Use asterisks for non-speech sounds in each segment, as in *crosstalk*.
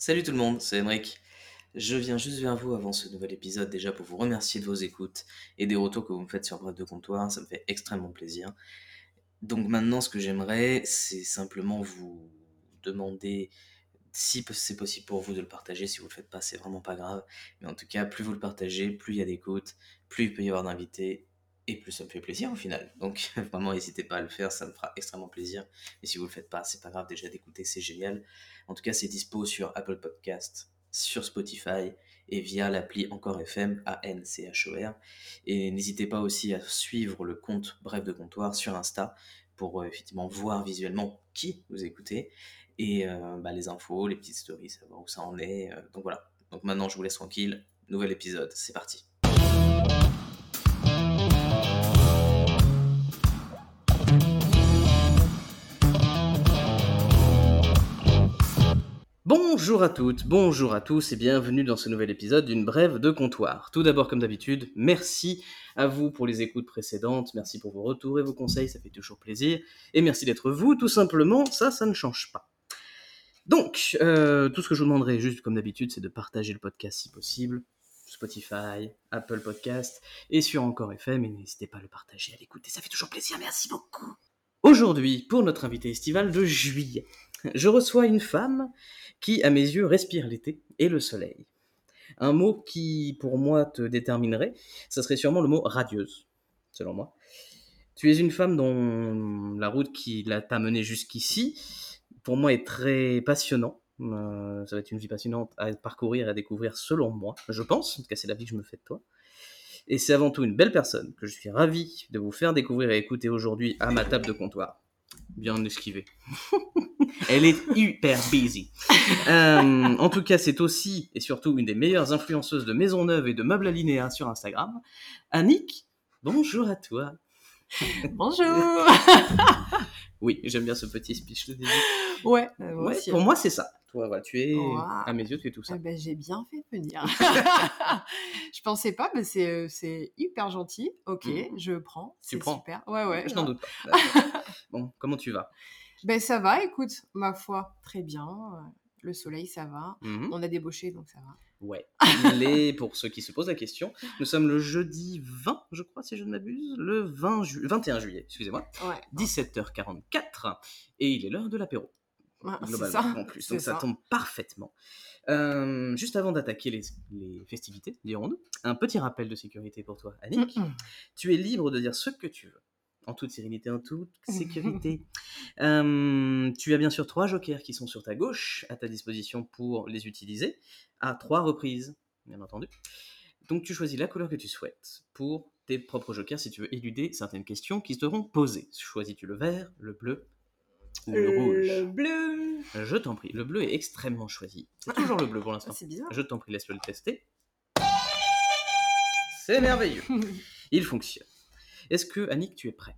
Salut tout le monde, c'est Emric. Je viens juste vers vous avant ce nouvel épisode déjà pour vous remercier de vos écoutes et des retours que vous me faites sur Bref de Comptoir, ça me fait extrêmement plaisir. Donc maintenant ce que j'aimerais c'est simplement vous demander si c'est possible pour vous de le partager, si vous le faites pas c'est vraiment pas grave, mais en tout cas plus vous le partagez, plus il y a d'écoutes, plus il peut y avoir d'invités et plus ça me fait plaisir au final. Donc *laughs* vraiment n'hésitez pas à le faire, ça me fera extrêmement plaisir. Et si vous le faites pas, c'est pas grave déjà d'écouter, c'est génial. En tout cas, c'est dispo sur Apple Podcast, sur Spotify et via l'appli Encore FM A N C H O R. Et n'hésitez pas aussi à suivre le compte Bref de comptoir sur Insta pour euh, effectivement voir visuellement qui vous écoutez et euh, bah, les infos, les petites stories, savoir où ça en est. euh, donc voilà. Donc maintenant, je vous laisse tranquille. Nouvel épisode, c'est parti. Bonjour à toutes, bonjour à tous et bienvenue dans ce nouvel épisode d'une brève de comptoir. Tout d'abord, comme d'habitude, merci à vous pour les écoutes précédentes, merci pour vos retours et vos conseils, ça fait toujours plaisir. Et merci d'être vous, tout simplement, ça, ça ne change pas. Donc, euh, tout ce que je vous demanderai, juste comme d'habitude, c'est de partager le podcast si possible. Spotify, Apple Podcast et sur Encore FM. Et n'hésitez pas à le partager, à l'écouter, ça fait toujours plaisir. Merci beaucoup. Aujourd'hui, pour notre invité estival de juillet, je reçois une femme qui, à mes yeux, respire l'été et le soleil. Un mot qui, pour moi, te déterminerait, ça serait sûrement le mot radieuse, selon moi. Tu es une femme dont la route qui l'a t'a menée jusqu'ici, pour moi, est très passionnant. Euh, ça va être une vie passionnante à parcourir et à découvrir, selon moi, je pense. En tout cas, c'est la vie que je me fais de toi. Et c'est avant tout une belle personne que je suis ravi de vous faire découvrir et écouter aujourd'hui à ma table de comptoir. Bien esquivé. *laughs* Elle est hyper busy. Euh, en tout cas, c'est aussi et surtout une des meilleures influenceuses de Maisonneuve et de meubles alinéa sur Instagram. Annick, bonjour à toi. Bonjour *laughs* Oui, j'aime bien ce petit speech de début. Ouais, euh, moi Ouais, aussi, pour hein. moi, c'est ça. Toi, voilà, tu es, Ouah. à mes yeux, tu es tout ça. Eh ben, j'ai bien fait de venir. *laughs* *laughs* je pensais pas, mais c'est euh, c'est hyper gentil. Ok, Mhm. je prends. Tu C'est prends super. Ouais, ouais. Je n'en doute pas. *laughs* Bon, comment tu vas? Ben, ça va, écoute, ma foi, très bien. euh, Le soleil, ça va. Mhm. On a débauché, donc ça va. Ouais. Il est, pour ceux qui se posent la question, nous sommes le jeudi 20, je crois, si je ne m'abuse, le 20 ju- 21 juillet, excusez-moi, Ouais, 17h44, et il est l'heure de l'apéro, globalement, ça. en plus. Donc ça, tombe parfaitement. Euh, juste avant d'attaquer les, les festivités, un petit rappel de sécurité pour toi, Annick. Mm, mm. Tu es libre de dire ce que tu veux, en toute sérénité, en toute *laughs* sécurité. Euh, tu as bien sûr trois jokers qui sont sur ta gauche, à ta disposition pour les utiliser, à trois reprises, bien entendu. Donc tu choisis la couleur que tu souhaites pour tes propres jokers si tu veux éluder certaines questions qui seront posées. Choisis-tu le vert, le bleu ou le rouge Le bleu. Je t'en prie, le bleu est extrêmement choisi. C'est toujours le bleu pour Ah, l'instant. c'est bizarre. Je t'en prie, laisse-le le tester. C'est merveilleux. *laughs* Il fonctionne. Est-ce que, Annick, tu es prêt?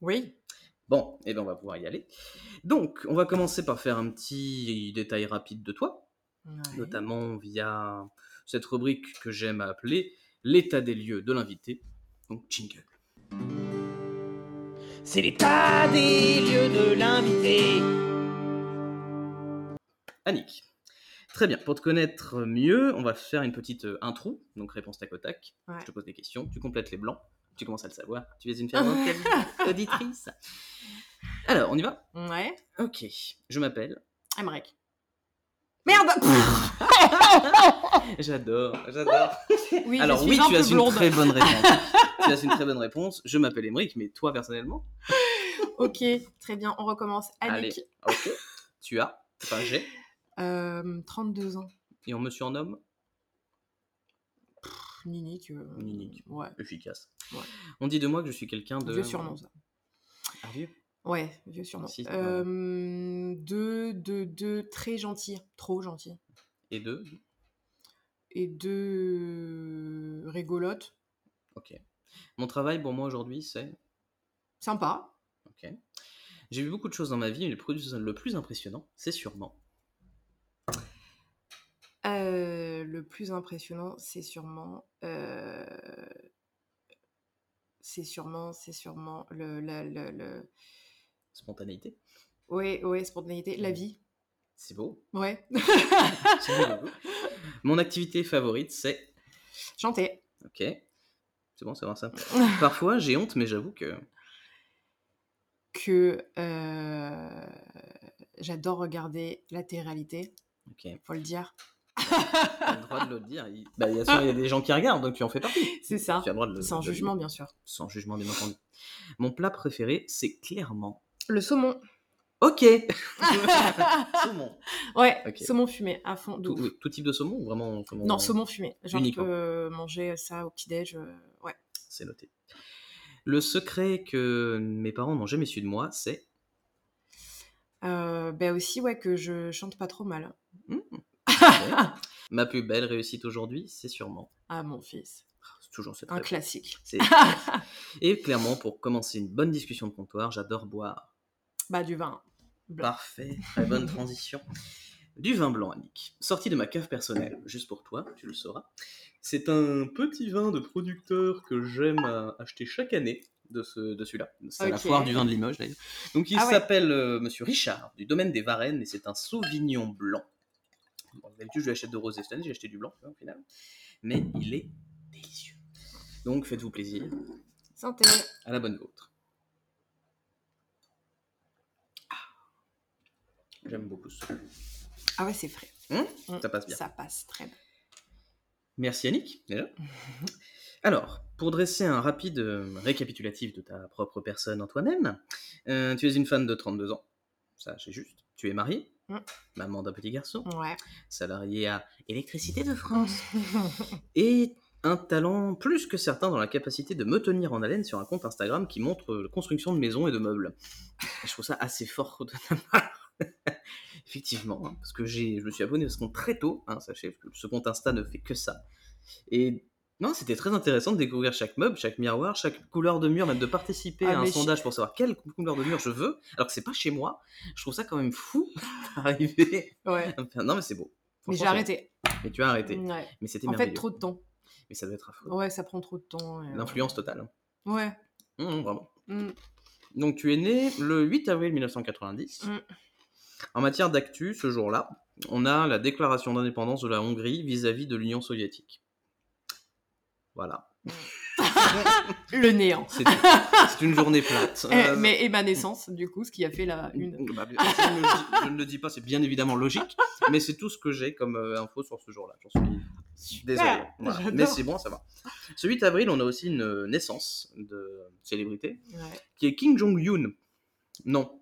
Oui. Bon, et ben on va pouvoir y aller. Donc, on va commencer par faire un petit détail rapide de toi, Ouais. notamment via cette rubrique que j'aime appeler l'état des lieux de l'invité. Donc, jingle. C'est l'état des lieux de l'invité. Annick. Très bien, pour te connaître mieux, on va faire une petite euh, intro, donc réponse tac au tac. Ouais. Je te pose des questions, tu complètes les blancs, tu commences à le savoir, tu es une fervente *laughs* auditrice. Alors, on y va? Ouais. Ok, je m'appelle. Emmerich. Merde *laughs* *laughs* J'adore, j'adore. Oui, Alors oui, un tu as une très bonne *laughs* réponse. tu as une très bonne réponse. Je m'appelle Émeric, mais toi personnellement *laughs* Ok, très bien, on recommence. Allez, Annick, ok. Tu as, enfin j'ai, euh, 32 ans. et on me surnomme Pff, Ninique. euh, Ninique. Ouais, efficace. Ouais. On dit de moi que je suis quelqu'un de... vieux surnom ça. Ah, vieux? Ouais, vieux surnom. Si. Euh, de, de, de très gentil, trop gentil. Et deux Et de rigolote, Ok. Mon travail pour moi aujourd'hui, c'est... sympa. Ok. J'ai vu beaucoup de choses dans ma vie, mais le plus, le plus impressionnant, c'est sûrement... Euh, le plus impressionnant, c'est sûrement. euh, c'est sûrement, c'est sûrement le. le, le, le... Spontanéité. Ouais, ouais, spontanéité, la Mhm. vie. C'est beau. Ouais. *laughs* Mon activité favorite, c'est. Chanter. Ok. C'est bon, c'est bon ça. *laughs* Parfois, j'ai honte, mais j'avoue que. Que euh, j'adore regarder la télé-réalité, Ok. faut le dire. T'as le droit de le dire. Il... Bah, il y a y a des gens qui regardent, donc tu en fais partie. C'est ça. Tu as le droit de le Sans de jugement, bien sûr. Sans jugement, bien entendu. Mon plat préféré, c'est clairement. Le saumon. Ok *laughs* Saumon. Ouais, saumon fumé à fond. Tout, type de saumon ou vraiment Non, saumon fumé. Genre, Uniquement. je peux manger ça au petit-déj. euh, Ouais. C'est noté. Le secret que mes parents n'ont jamais su de moi, c'est. Euh, ben aussi, ouais, que je chante pas trop mal. *laughs* Ma plus belle réussite aujourd'hui, c'est sûrement. Ah, mon fils. C'est toujours c'est Un classique. C'est- *laughs* Et clairement, pour commencer une bonne discussion de comptoir, j'adore boire. Bah, du vin. Parfait, très bonne *laughs* transition. Du vin blanc, Annick. Sorti de ma cave personnelle, juste pour toi, tu le sauras. C'est un petit vin de producteur que j'aime acheter chaque année de, ce, de celui-là. C'est à la foire du vin de Limoges, d'ailleurs. Donc, il Ah ouais. s'appelle euh, Monsieur Richard, du domaine des Varennes, et c'est un Sauvignon blanc. Bon, D'habitude, je lui achète de rosé cette année, j'ai acheté du blanc, au final. Mais il est délicieux. Donc, faites-vous plaisir. Santé. À la bonne vôtre. J'aime beaucoup ce Ah ouais, c'est frais. Hum, Mm, ça passe bien. Ça passe très bien. Merci Yannick, déjà. *laughs* Alors, pour dresser un rapide euh, récapitulatif de ta propre personne en toi-même, euh, tu es une femme de 32 ans. Ça, c'est juste. Tu es mariée, Mm. maman d'un petit garçon, Ouais. salariée à Électricité de France, *laughs* et un talent plus que certain dans la capacité de me tenir en haleine sur un compte Instagram qui montre la construction de maisons et de meubles. Je trouve ça assez fort *laughs* de ta part. Effectivement, hein, parce que j'ai, je me suis abonné à ce compte très tôt, hein, sachez que ce compte Insta ne fait que ça. Et non, c'était très intéressant de découvrir chaque meuble, chaque miroir, chaque couleur de mur, même de participer Ah, à un je- sondage pour savoir quelle couleur de mur je veux, alors que c'est pas chez moi. Je trouve ça quand même fou *laughs* d'arriver. Ouais. Non, mais c'est beau. Mais j'ai arrêté. Mais tu as arrêté. Ouais. Mais c'était En fait, trop de temps. Mais ça doit être affreux. Ouais, ça prend trop de temps. euh, L'influence totale. hein. Ouais. Mmh, vraiment. Mm. Donc tu es né le 8 avril 1990. Mm. En matière d'actu, ce jour-là, on a la déclaration d'indépendance de la Hongrie vis-à-vis de l'Union soviétique. Voilà. *laughs* Le néant. C'est une journée plate. Eh, Euh, mais et ma naissance, du coup, ce qui a fait la une. bah, bien- je, ne le dis, je ne le dis pas, c'est bien évidemment logique, mais c'est tout ce que j'ai comme euh, info sur ce jour-là. J'en suis désolé. Voilà. Mais c'est bon, ça va. Ce 8 avril, on a aussi une naissance de célébrité Ouais. qui est Kim Jong-un. Non,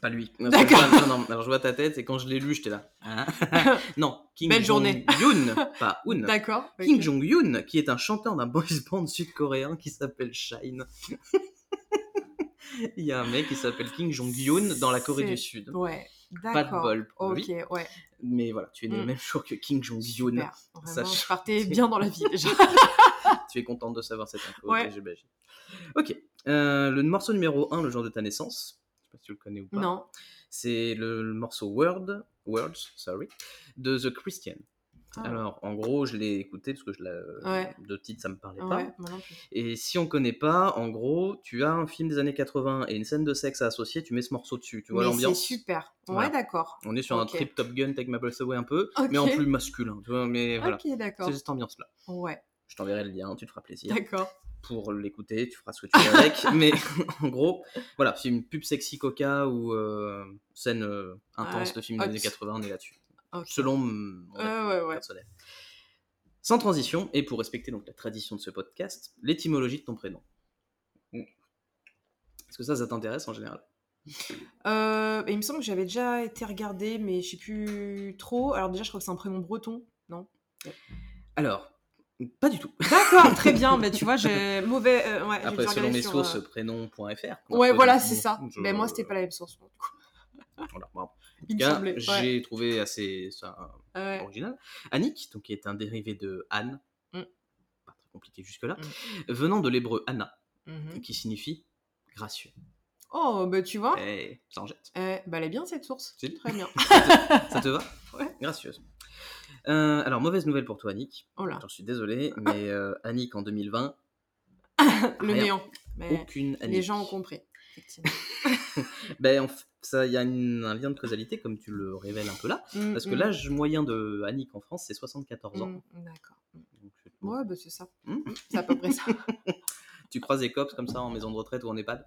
pas lui. Non, D'accord. Non, non, alors je vois ta tête et quand je l'ai lu, j'étais là. Hein *laughs* non, Kim Belle journée. Jong-un, *laughs* pas Un. D'accord. Kim ok. Jong-un, qui est un chanteur d'un boys band sud-coréen qui s'appelle Shine. *laughs* Il y a un mec qui s'appelle Kim Jong-un dans la Corée du Sud. Ouais. Pas de D'accord. bol pour Ok, lui. ouais. Mais voilà, tu es né le Mm. même jour que Kim Jong-un. Super. Vraiment, je partais bien dans la vie déjà. Tu es contente de savoir cette info, Ouais. ok, j'imagine. Ok, euh, le morceau numéro 1, le jour de ta naissance, tu le connais ou pas. non. C'est le, le morceau Word, Words, sorry, de The Christian. Ah. Alors, en gros, je l'ai écouté parce que je Ouais. de titre, ça me parlait Ouais, pas. moi non plus. Et si on connaît pas, en gros, tu as un film des années 80 et une scène de sexe à associer, tu mets ce morceau dessus. Tu vois l'ambiance C'est super. Voilà. Ouais, d'accord. On est sur un trip Top Gun, Take My Breath Away un peu, mais en plus masculin. Tu vois, mais voilà, Ok, d'accord. c'est cette ambiance-là. Ouais, Je t'enverrai le lien, tu te feras plaisir. d'accord. Pour l'écouter, tu feras ce que tu veux avec. *laughs* mais en gros, voilà, c'est une pub sexy coca ou euh, scène euh, intense Ouais, de film des années 80, on est là-dessus. Selon mon Ouais, avis ouais, ouais. personnel. Sans transition, et pour respecter donc la tradition de ce podcast, l'étymologie de ton prénom. Est-ce que ça, ça t'intéresse en général? Euh, il me semble que j'avais déjà été regardée, mais je sais plus trop. Alors déjà, je crois que c'est un prénom breton, non? Alors, pas du tout. D'accord, *laughs* très bien. Mais tu vois, j'ai mauvais. euh, ouais, Après, selon mes sur, sources, euh, prénom.fr. Ouais, voilà, c'est ça. je- Mais moi, c'était pas la même source. du coup. *laughs* Voilà, bon. Il me. Ouais. j'ai trouvé assez ça, Ouais. original. Annick, donc qui est un dérivé de Anne, Mm. pas très compliqué jusque-là, venant de l'hébreu Anna, Mhm. qui signifie gracieux. Oh, bah tu vois. Et ça en jette. Eh, bah, elle est bien cette source. Très bien. *laughs* Ça te va Ouais. Gracieuse. Euh, alors, mauvaise nouvelle pour toi, Annick. Oh J'en suis désolé, mais euh, Annick en 2020, *laughs* le Rien. néant. Mais aucune Annick. les gens ont compris. *laughs* Ben, il y a une- un lien de causalité, comme tu le révèles un peu là, Mm, parce que mm, l'âge moyen de Annick en France, c'est 74 ans. mm, D'accord. Ouais, bah c'est ça. C'est à peu près ça. *laughs* Tu croises des cops comme ça en maison de retraite ou en EHPAD?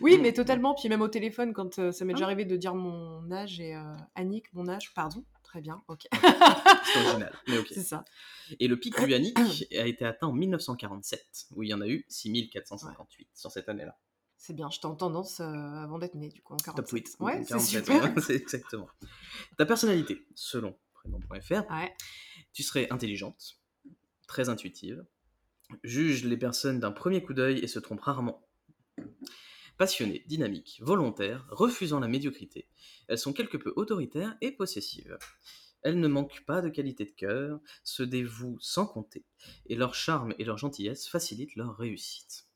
Oui, mais totalement. Puis même au téléphone, quand euh, ça m'est déjà Ah. arrivé de dire mon âge et euh, Annick, mon âge, pardon. Très bien, ok. C'est original, mais ok. *laughs* c'est ça. Et le pic du Annick *clears throat* a été atteint en 1947, où il y en a eu 6458 sur cette année-là. C'est bien, j'étais en tendance euh, avant d'être née, du coup, en 47. Top tweet. Ouais, c'est 47, super. ouais, exactement. Ta personnalité, selon prénom.fr, Ouais. tu serais intelligente, très intuitive, juge les personnes d'un premier coup d'œil et se trompe rarement. Passionnée, dynamique, volontaire, refusant la médiocrité, elles sont quelque peu autoritaires et possessives. Elles ne manquent pas de qualité de cœur, se dévouent sans compter, et leur charme et leur gentillesse facilitent leur réussite.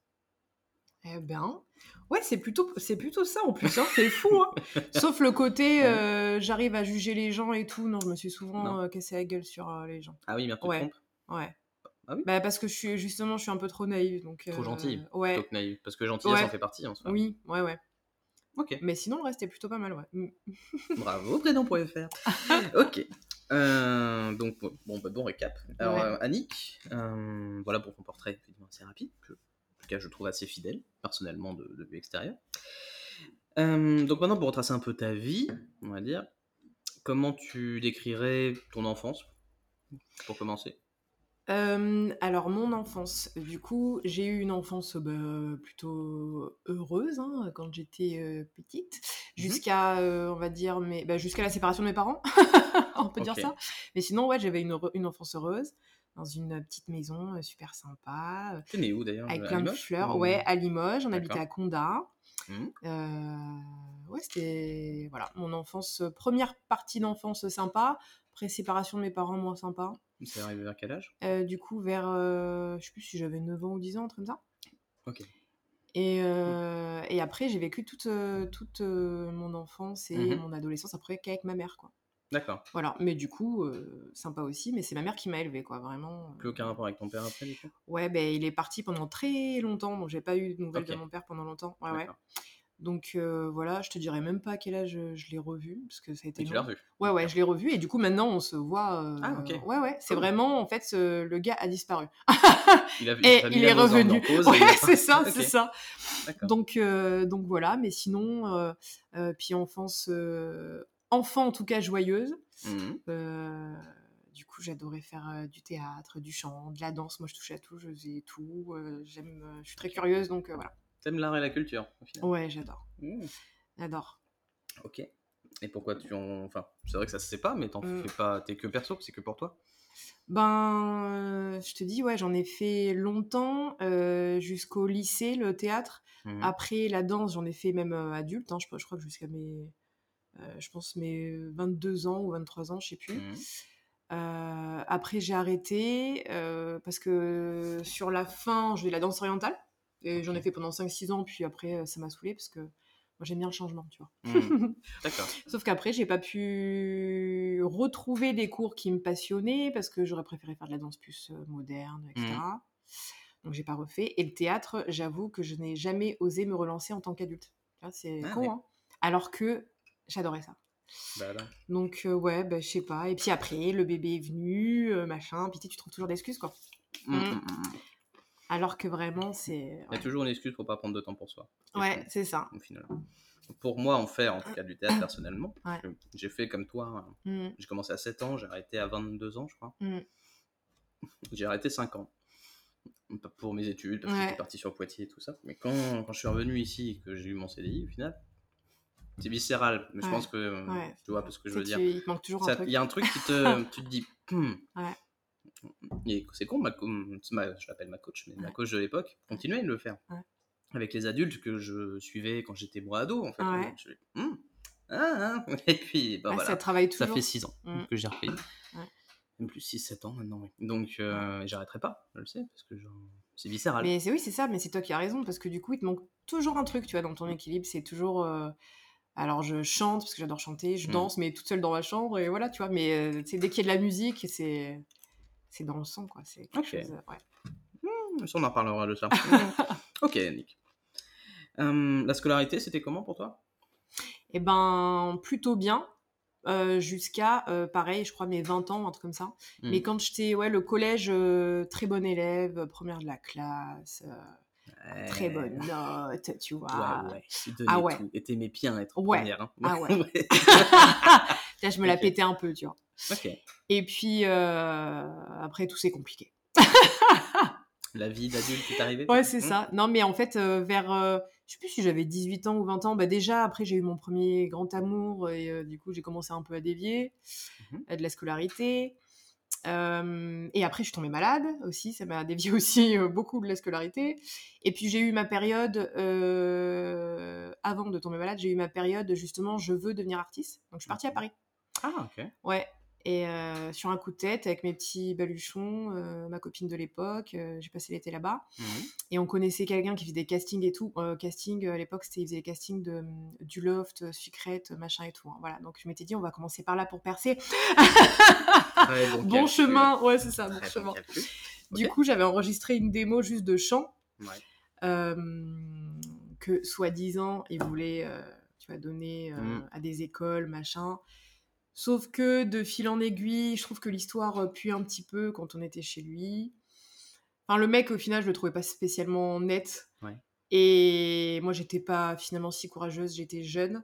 Eh ben, ouais, c'est plutôt, c'est plutôt ça en plus, hein, c'est fou. Hein. *laughs* Sauf le côté, euh, j'arrive à juger les gens et tout. Non, je me suis souvent euh, cassé la gueule sur euh, les gens. Ah oui, mais Ouais. Ouais. Ah oui? Bah parce que je suis justement, je suis un peu trop naïve, donc. Trop euh, gentille, Ouais. plutôt que naïve, parce que gentillesse Ouais. en fait partie en soi. Oui, ouais, ouais. Ok. Mais sinon, le reste est plutôt pas mal, ouais. Mm. *laughs* Bravo, prénom.fr. *laughs* ok. Euh, donc, bon, bah, bon récap. Alors, Ouais. euh, Annick, euh, voilà pour ton portrait assez rapide, que, en tout cas je trouve assez fidèle, personnellement, de, de vue extérieure. Euh, donc maintenant, pour retracer un peu ta vie, on va dire, comment tu décrirais ton enfance, pour commencer? Euh, alors, mon enfance, du coup, j'ai eu une enfance bah, plutôt heureuse hein, quand j'étais euh, petite, Mhm. jusqu'à, euh, on va dire, mes, bah, jusqu'à la séparation de mes parents, *laughs* on peut dire ça. Mais sinon, ouais, j'avais une, une enfance heureuse, dans une petite maison super sympa, T'es né où d'ailleurs avec à plein de fleurs. ou- Ouais, à Limoges, on habitait à Condat. Mhm. Euh, ouais, c'était voilà, mon enfance, première partie d'enfance sympa, après séparation de mes parents moins sympa. C'est arrivé vers quel âge? Euh, du coup, vers, euh, je sais plus si j'avais 9 ans ou 10 ans, un truc comme ça. Ok. Et, euh, et après, j'ai vécu toute, toute mon enfance et Mhm. mon adolescence après qu'avec ma mère, quoi. D'accord. Voilà, mais du coup, euh, sympa aussi, mais c'est ma mère qui m'a élevée, quoi, vraiment. euh. Plus aucun rapport avec ton père après, du coup? Ouais, ben il est parti pendant très longtemps, donc j'ai pas eu de nouvelles de mon père pendant longtemps. Ouais, ouais. Donc euh, voilà, je te dirais même pas à quel âge euh, je l'ai revu, parce que ça a été Et tu l'as revu Ouais, ouais, je l'ai revu, et du coup maintenant on se voit. euh, Ah, ok. Ouais, ouais, c'est vraiment, en fait, ce- le gars a disparu. *laughs* Il, a, *laughs* Et *laughs* il est revenu. pause Ouais, c'est ça, c'est ça. D'accord. Donc, donc voilà, mais sinon, puis enfance, enfant en tout cas joyeuse. Euh, du coup, j'adorais faire du théâtre, du chant, de la danse. Moi, je touchais à tout, je faisais tout. j'aime, je suis très curieuse, donc voilà. T'aimes l'art et la culture, au final Ouais, j'adore, Mhm. j'adore. Ok. Et pourquoi tu en. Enfin, c'est vrai que ça se sait pas, mais t'en Mm. fais pas. T'es que perso, c'est que pour toi? Ben, euh, je te dis, ouais, j'en ai fait longtemps, euh, jusqu'au lycée, le théâtre. Mhm. Après, la danse, j'en ai fait même euh, adulte. hein, je, je crois que jusqu'à mes, je pense mes 22 ans ou 23 ans, je sais plus. Après, j'ai arrêté parce que sur la fin, je faisais la danse orientale. Et j'en ai fait pendant 5-6 ans, puis après, euh, ça m'a saoulé parce que moi, j'aime bien le changement, tu vois. Mhm. *laughs* D'accord. Sauf qu'après, j'ai pas pu retrouver des cours qui me passionnaient parce que j'aurais préféré faire de la danse plus euh, moderne, etc. Mhm. Donc, j'ai pas refait. Et le théâtre, j'avoue que je n'ai jamais osé me relancer en tant qu'adulte. C'est Ah con, hein Alors que j'adorais ça. Bah, là. Donc, euh, ouais, bah, je sais pas. Et puis après, le bébé est venu, euh, machin. Puis tu trouves toujours des excuses, quoi. Mhm, Mm. mhm, mhm. Alors que vraiment, c'est. Il y a toujours une excuse pour pas prendre de temps pour soi. Ouais, c'est ça. Au final. Pour moi, en faire, en tout cas du théâtre *coughs* personnellement, Ouais. j'ai fait comme toi. Mm, J'ai commencé à 7 ans, j'ai arrêté à 22 ans, je crois. mm. *laughs* J'ai arrêté 5 ans. Pour mes études, parce que j'étais parti sur Poitiers et tout ça. Mais quand, quand je suis revenu ici et que j'ai eu mon CDI, au final, c'est viscéral. Mais je pense que euh, tu vois ce que je veux dire. Il manque toujours Ça- un truc. Il y a un truc qui te. *laughs* tu te dis. Hmm. Ouais. Et C'est con, ma, je l'appelle ma coach, mais ma coach de l'époque continuait de le faire. Ouais. Avec les adultes que je suivais quand j'étais moi ado, en fait. Ouais. Je- Hmm. Ah, ah. *laughs* Et puis, bah voilà. Ça travaille Ça toujours. fait 6 ans Mm. que j'ai repris. Même plus 6-7 ans maintenant, oui. Donc, euh, j'arrêterai pas, je le sais, parce que c'est viscéral. Mais c'est oui, c'est ça, mais c'est toi qui as raison, parce que du coup, il te manque toujours un truc, tu vois, dans ton équilibre. C'est toujours. euh, Alors, je chante, parce que j'adore chanter, je Mm. danse, mais toute seule dans ma chambre, et voilà, tu vois. Mais euh, dès qu'il y a de la musique, c'est. C'est dans le sang, quoi. C'est quelque chose. euh, Ouais. Hmm, ça, on en reparlera de ça. *laughs* ok, Nick. Euh, la scolarité, c'était comment pour toi? Et ben, plutôt bien. euh, jusqu'à, euh, pareil, je crois, mes 20 ans, un truc comme ça. Mhm. Mais quand j'étais, ouais, le collège, très bonne élève, première de la classe, très bonne note, tu vois. Ouais, ouais. Tu donnais Ah ouais. tout. Et t'aimais bien être Ouais. première. Hein. Ah ouais. *laughs* *laughs* Là, je me la pétais un peu, tu vois. Et puis, euh, après, tout c'est compliqué. La vie d'adulte est arrivée Ouais, c'est Mhm. ça. Non, mais en fait, euh, vers, euh, je sais plus si j'avais 18 ans ou 20 ans, bah déjà, après, j'ai eu mon premier grand amour et euh, du coup, j'ai commencé un peu à dévier euh, de la scolarité. Et après, je suis tombée malade aussi, ça m'a dévié *laughs* aussi beaucoup de la scolarité. Et puis, j'ai eu ma période, avant de tomber malade, j'ai eu ma période justement, je veux devenir artiste. Donc, je suis partie à Paris. Ah, ok. Ouais. Et euh, sur un coup de tête, avec mes petits baluchons, euh, ma copine de l'époque, euh, j'ai passé l'été là-bas. Mhm. Et on connaissait quelqu'un qui faisait des castings et tout. Casting, à l'époque, c'était, il faisait des castings de, du loft, sucrète, machin et tout. hein. Voilà, donc je m'étais dit, on va commencer par là pour percer. *laughs* Bon, chemin, ouais, c'est ça, bon chemin. Du coup, j'avais enregistré une démo juste de chant, Ouais. que soi-disant, il voulait, euh, tu vas donner Mm. à des écoles, machin. Sauf que de fil en aiguille, je trouve que l'histoire euh, pue un petit peu quand on était chez lui. Enfin, le mec, au final, je le trouvais pas spécialement net. Ouais. Et moi, j'étais pas finalement si courageuse, j'étais jeune.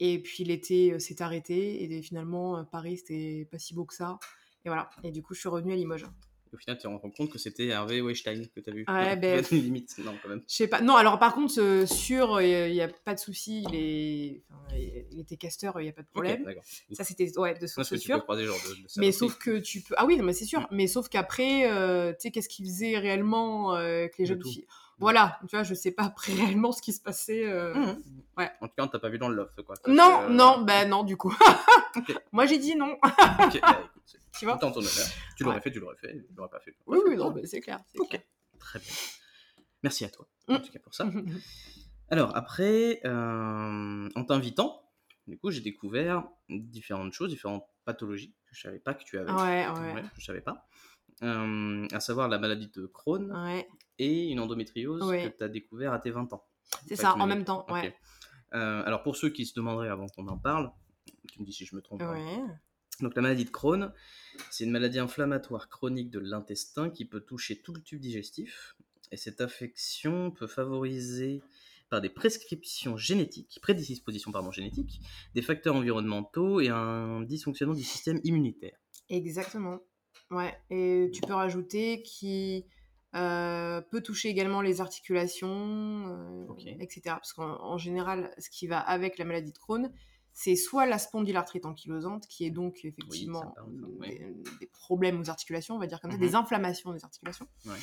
Et puis l'été euh, s'est arrêté. Et finalement, euh, Paris, c'était pas si beau que ça. Et voilà. Et du coup, je suis revenue à Limoges. Au final, tu te rends compte que c'était Hervé Weinstein que tu as vu. Ouais, Non, ben- *laughs* Limite, non, quand même. Je sais pas. Non, alors par contre, euh, sûr, il n'y a pas de souci. Il, est... enfin, il était casteur, il n'y a pas de problème. Ok, d'accord. ça, c'était ouais, de Parce source que tu peux sûre. croiser genre de, de Mais sauf que tu peux. Ah oui, non, mais c'est sûr. Mais sauf qu'après, euh, tu sais, qu'est-ce qu'il faisait réellement euh, avec les jeunes filles? Voilà, tu vois, je sais pas après *laughs* réellement ce qui se passait. euh. Mhm. Ouais. En tout cas, on t'a pas vu dans le loft, quoi. Non, que- non, bah non, du coup. *laughs* Moi, j'ai dit non. Ok, bah, Tu vois tout en ton honneur. Tu l'aurais Ouais. fait, tu l'aurais fait, tu l'aurais pas fait. Oui, oui, non, mais c'est clair. c'est Ok. clair. Très bien. Merci à toi, en Mm. tout cas pour ça. *laughs* Alors, après, euh, en t'invitant, du coup, j'ai découvert différentes choses, différentes pathologies que je savais pas que tu avais. ouais, ouais. Ouais, je savais pas. Euh, à savoir la maladie de Crohn Ouais, et une endométriose Ouais. que tu as découvert à tes 20 ans. c'est ça, en même temps, ouais. Euh, alors, pour ceux qui se demanderaient avant qu'on en parle, tu me dis si je me trompe. hein. Donc la maladie de Crohn, c'est une maladie inflammatoire chronique de l'intestin qui peut toucher tout le tube digestif. Et cette affection peut favoriser par des prescriptions génétiques, prédispositions pardon, génétiques, des facteurs environnementaux et un dysfonctionnement du système immunitaire. Exactement. Ouais. Et tu peux rajouter qui euh, peut toucher également les articulations, euh, etc. Parce qu'en en général, ce qui va avec la maladie de Crohn, c'est soit la spondylarthrite ankylosante, qui est donc effectivement parle ça, des, problèmes aux articulations, on va dire comme ça, Mhm. des inflammations des articulations. Ouais.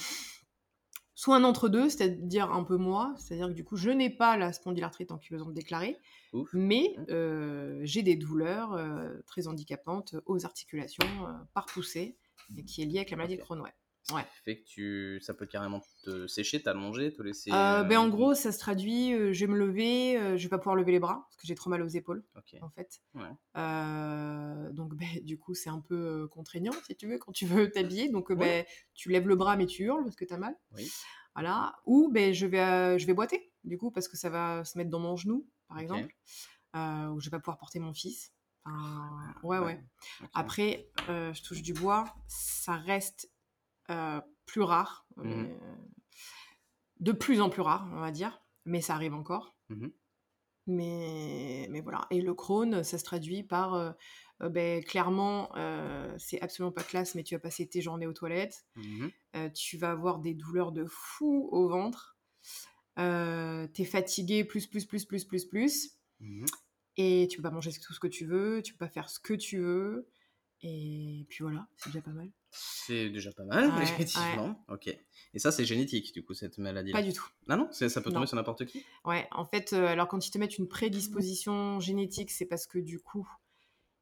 Soit un entre-deux, c'est-à-dire un peu moi, c'est-à-dire que du coup, je n'ai pas la spondylarthrite ankylosante déclarée, Ouf. mais Mhm. euh, j'ai des douleurs euh, très handicapantes aux articulations euh, par poussée, et qui est liée avec la maladie de Crohn. Ouais. Qui fait que tu... ça peut carrément te sécher, t'allonger, te laisser... Euh, ben, euh, en gros, ça se traduit, euh, je vais me lever, euh, je vais pas pouvoir lever les bras, parce que j'ai trop mal aux épaules, en fait. Ouais. Donc, ben, du coup, c'est un peu contraignant, si tu veux, quand tu veux t'habiller. Donc, euh, Ouais. ben, tu lèves le bras, mais tu hurles parce que t'as mal. Oui. Voilà. Ou ben, je, vais, je vais boiter, du coup, parce que ça va se mettre dans mon genou, par exemple. Ou je vais pas pouvoir porter mon fils. Enfin, ouais, ouais. Ok. Après, je touche du bois, ça reste plus rare. Mhm. mais, euh, de plus en plus rare, on va dire. Mais ça arrive encore. Mhm. Mais, mais voilà. Et le Crohn, ça se traduit par. euh, euh, ben, clairement, euh, c'est absolument pas classe, mais tu vas passer tes journées aux toilettes. Euh, tu vas avoir des douleurs de fou au ventre. Euh, T'es fatigué, plus, plus, plus, plus, plus, plus. Et tu peux pas manger tout ce que tu veux, tu peux pas faire ce que tu veux. Et puis voilà, c'est déjà pas mal. C'est déjà pas mal, Ouais, effectivement. Ok. Et ça, c'est génétique, du coup, cette maladie. Pas du tout. Ah non, ça peut tomber Non. sur n'importe qui? Ouais, en fait, euh, alors quand ils te mettent une prédisposition génétique, c'est parce que du coup,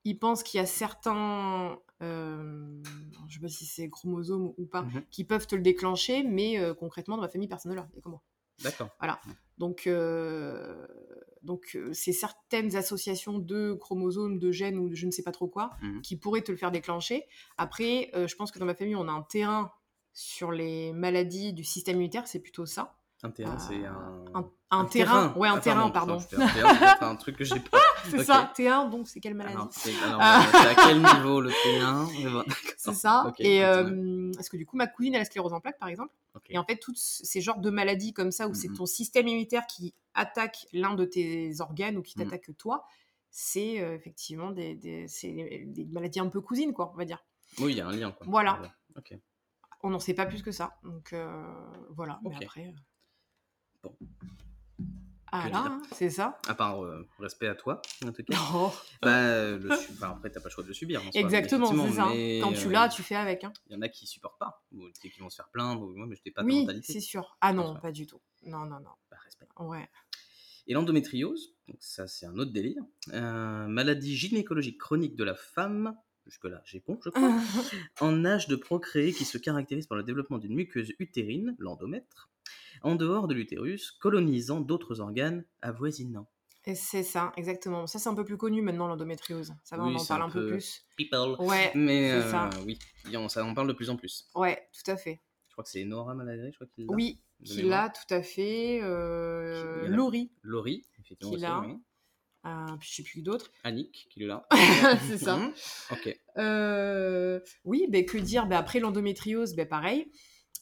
ils pensent qu'il y a certains, euh, je sais pas si c'est chromosomes ou pas, Mhm. qui peuvent te le déclencher, mais euh, concrètement, dans ma famille, personne ne l'a. Que moi. D'accord. Donc, euh, donc euh, c'est certaines associations de chromosomes, de gènes ou de je ne sais pas trop quoi Mhm. qui pourraient te le faire déclencher. Après, euh, je pense que dans ma famille, on a un terrain sur les maladies du système immunitaire, c'est plutôt ça. Un terrain, Euh, c'est un... un, un terrain. Ouais, un Ah, terrain, pardon. putain, j'étais un terrain, c'est un truc que j'ai *laughs* pas. c'est ça, T1, donc c'est quelle maladie Ah. *laughs* euh, c'est à quel niveau le T1 Mais bon, C'est ça. Ok, et euh, parce que du coup, ma cousine, elle a la sclérose en plaques, par exemple. Et en fait, tous ces genres de maladies comme ça, où c'est Mhm. ton système immunitaire qui attaque l'un de tes organes ou qui Mhm. t'attaque toi, c'est euh, effectivement des, des- c'est des maladies un peu cousines, quoi, on va dire. Oui, il y a un lien. Quoi. Voilà. On n'en sait pas plus que ça. Donc euh, voilà. Mais après. Bon. Ah là, hein, c'est ça. À part euh, respect à toi, en tout cas. *laughs* Oh, bah, euh, le su- après, t'as pas le choix de le subir. en exactement, c'est ça. mais, Quand tu euh, l'as, tu fais avec. Hein. Il y en a qui supportent pas, ou qui vont se faire plaindre, ou moi, mais je n'ai pas de Oui, c'est sûr. Ah non, Enfin. pas du tout. Non, non, non. Bah, respect. Ouais. Et l'endométriose, donc ça c'est un autre délire, euh, maladie gynécologique chronique de la femme, jusque-là j'ai bon je crois, *laughs* en âge de procréer qui se caractérise par le développement d'une muqueuse utérine, l'endomètre, en dehors de l'utérus, colonisant d'autres organes avoisinants. Et c'est ça, exactement. Ça, c'est un peu plus connu maintenant, l'endométriose. Ça va, Oui, on en parle un peu plus. People. Ouais, Mais c'est ça. euh, oui, on, ça en parle de plus en plus. ouais, tout à fait. Je crois que c'est Nora Malagré, je crois qu'il l'a. Oui, de qu'il mémoire. a, tout à fait. Euh, Qui- Laurie, Laurie, effectivement. Qu'il aussi, a. oui. euh, puis je sais plus d'autres. Annick, qui l'a. *laughs* c'est ça. *laughs* Ok. Euh, oui, ben que dire? Ben Après l'endométriose, ben pareil.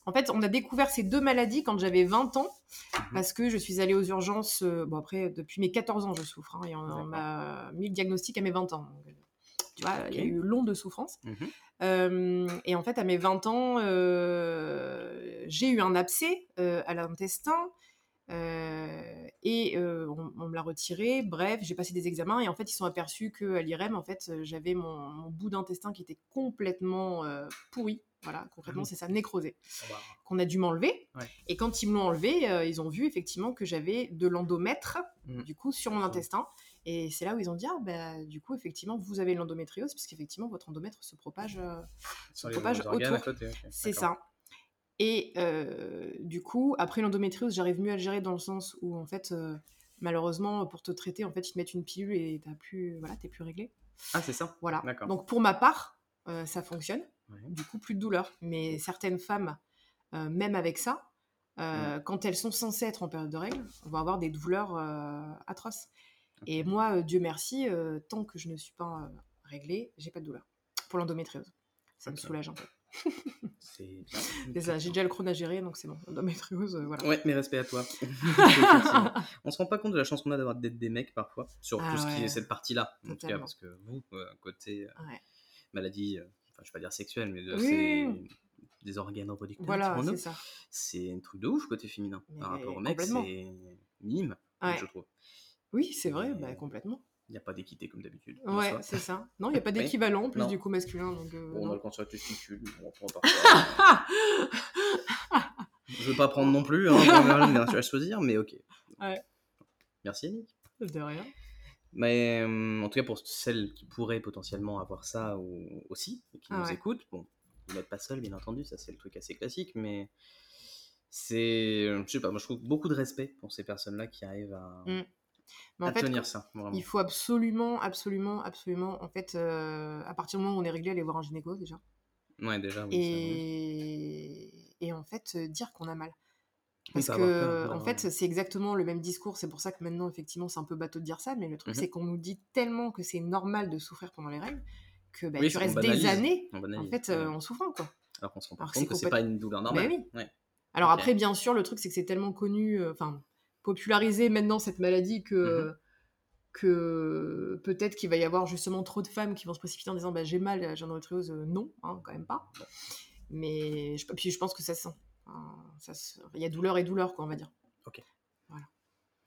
En fait, on a découvert ces deux maladies quand j'avais 20 ans, Mhm. parce que je suis allée aux urgences. euh, bon, après, depuis mes 14 ans, je souffre. hein, et on, on m'a mis le diagnostic à mes 20 ans. Donc, tu vois, il y a eu long de souffrance. Mhm. Euh, et en fait, à mes 20 ans, euh, j'ai eu un abcès à l'intestin. et on, on me l'a retiré. Bref, j'ai passé des examens et en fait, ils sont aperçus qu'à l'IRM, en fait, j'avais mon, mon bout d'intestin qui était complètement pourri. Voilà, concrètement, oui. c'est ça, nécrosé. Ah bah, Qu'on a dû m'enlever. Ouais. Et quand ils me l'ont enlevé, euh, ils ont vu effectivement que j'avais de l'endomètre, Mhm. du coup, sur mon intestin. Et c'est là où ils ont dit, ah, bah, du coup, effectivement, vous avez l'endométriose, puisqu'effectivement, votre endomètre se propage. euh, se propage autour. c'est ça. Et euh, du coup, après l'endométriose, j'arrive mieux à le gérer dans le sens où, en fait, euh, malheureusement, pour te traiter, en fait, ils te mettent une pilule et t'as plus, voilà, t'es plus réglé. Ah, c'est ça Voilà. Donc pour ma part, ça fonctionne. Ouais. Du coup, plus de douleur. Mais certaines femmes, euh, même avec ça, euh, quand elles sont censées être en période de règles, vont avoir des douleurs euh, atroces. Et moi, Dieu merci, tant que je ne suis pas réglée, j'ai pas de douleur. Pour l'endométriose. Ça me soulage un peu. *laughs* *laughs* C'est ça, j'ai déjà le chrono à gérer, donc c'est bon. L'endométriose, euh, voilà. Ouais, mais respect à toi. *laughs* On se rend pas compte de la chance qu'on a d'avoir d'être des mecs parfois, sur Ah tout ce qui est cette partie-là. En tout cas, parce que vous, euh, côté euh, Ouais. maladie, enfin, je vais pas dire sexuelle, mais de, Oui. c'est des organes reproducteurs, Voilà, c'est ça. c'est un truc de ouf côté féminin. Par rapport aux mecs, complètement. c'est minime, Ouais. je trouve. Oui, c'est vrai, bah, complètement. Il n'y a pas d'équité comme d'habitude. Ouais, c'est ça. Non, il n'y a pas *laughs* d'équivalent en plus Non. du coup masculin. Donc, euh, Bon, on a le cancer bon, on va pas- *laughs* Je veux pas prendre non plus, hein, bien *laughs* à choisir, mais ok. Ouais. Merci Annick. De rien. Mais euh, en tout cas, pour celles qui pourraient potentiellement avoir ça ou, aussi, et qui Ah nous ouais. écoutent, bon, vous n'êtes pas seul, bien entendu, ça c'est le truc assez classique, mais c'est, euh, je sais pas, moi je trouve beaucoup de respect pour ces personnes-là qui arrivent à, Mm. Mais à en fait, tenir ça, vraiment. il faut absolument, absolument, absolument, en fait, euh, à partir du moment où on est réglé, aller voir un gynéco déjà. Ouais, déjà, oui. ça, oui. et... et en fait, dire qu'on a mal. Parce que, peur en d'avoir- fait, c'est exactement le même discours. C'est pour ça que maintenant, effectivement, c'est un peu bateau de dire ça. Mais le truc, Mhm. c'est qu'on nous dit tellement que c'est normal de souffrir pendant les règles que bah, Oui, tu restes banalise. des années, en fait, ouais. euh, en souffrant, quoi. Alors qu'on se rend pas alors compte que c'est pas une douleur normale. oui. Ouais. Alors après, bien sûr, le truc, c'est que c'est tellement connu, euh, enfin, popularisé maintenant, cette maladie, que, Mhm. que peut-être qu'il va y avoir justement trop de femmes qui vont se précipiter en disant bah, j'ai mal, j'ai endométriose. Euh, non, hein, quand même pas. Mais je, puis je pense que ça se sent. Ça se- Il y a douleur et douleur, quoi, on va dire.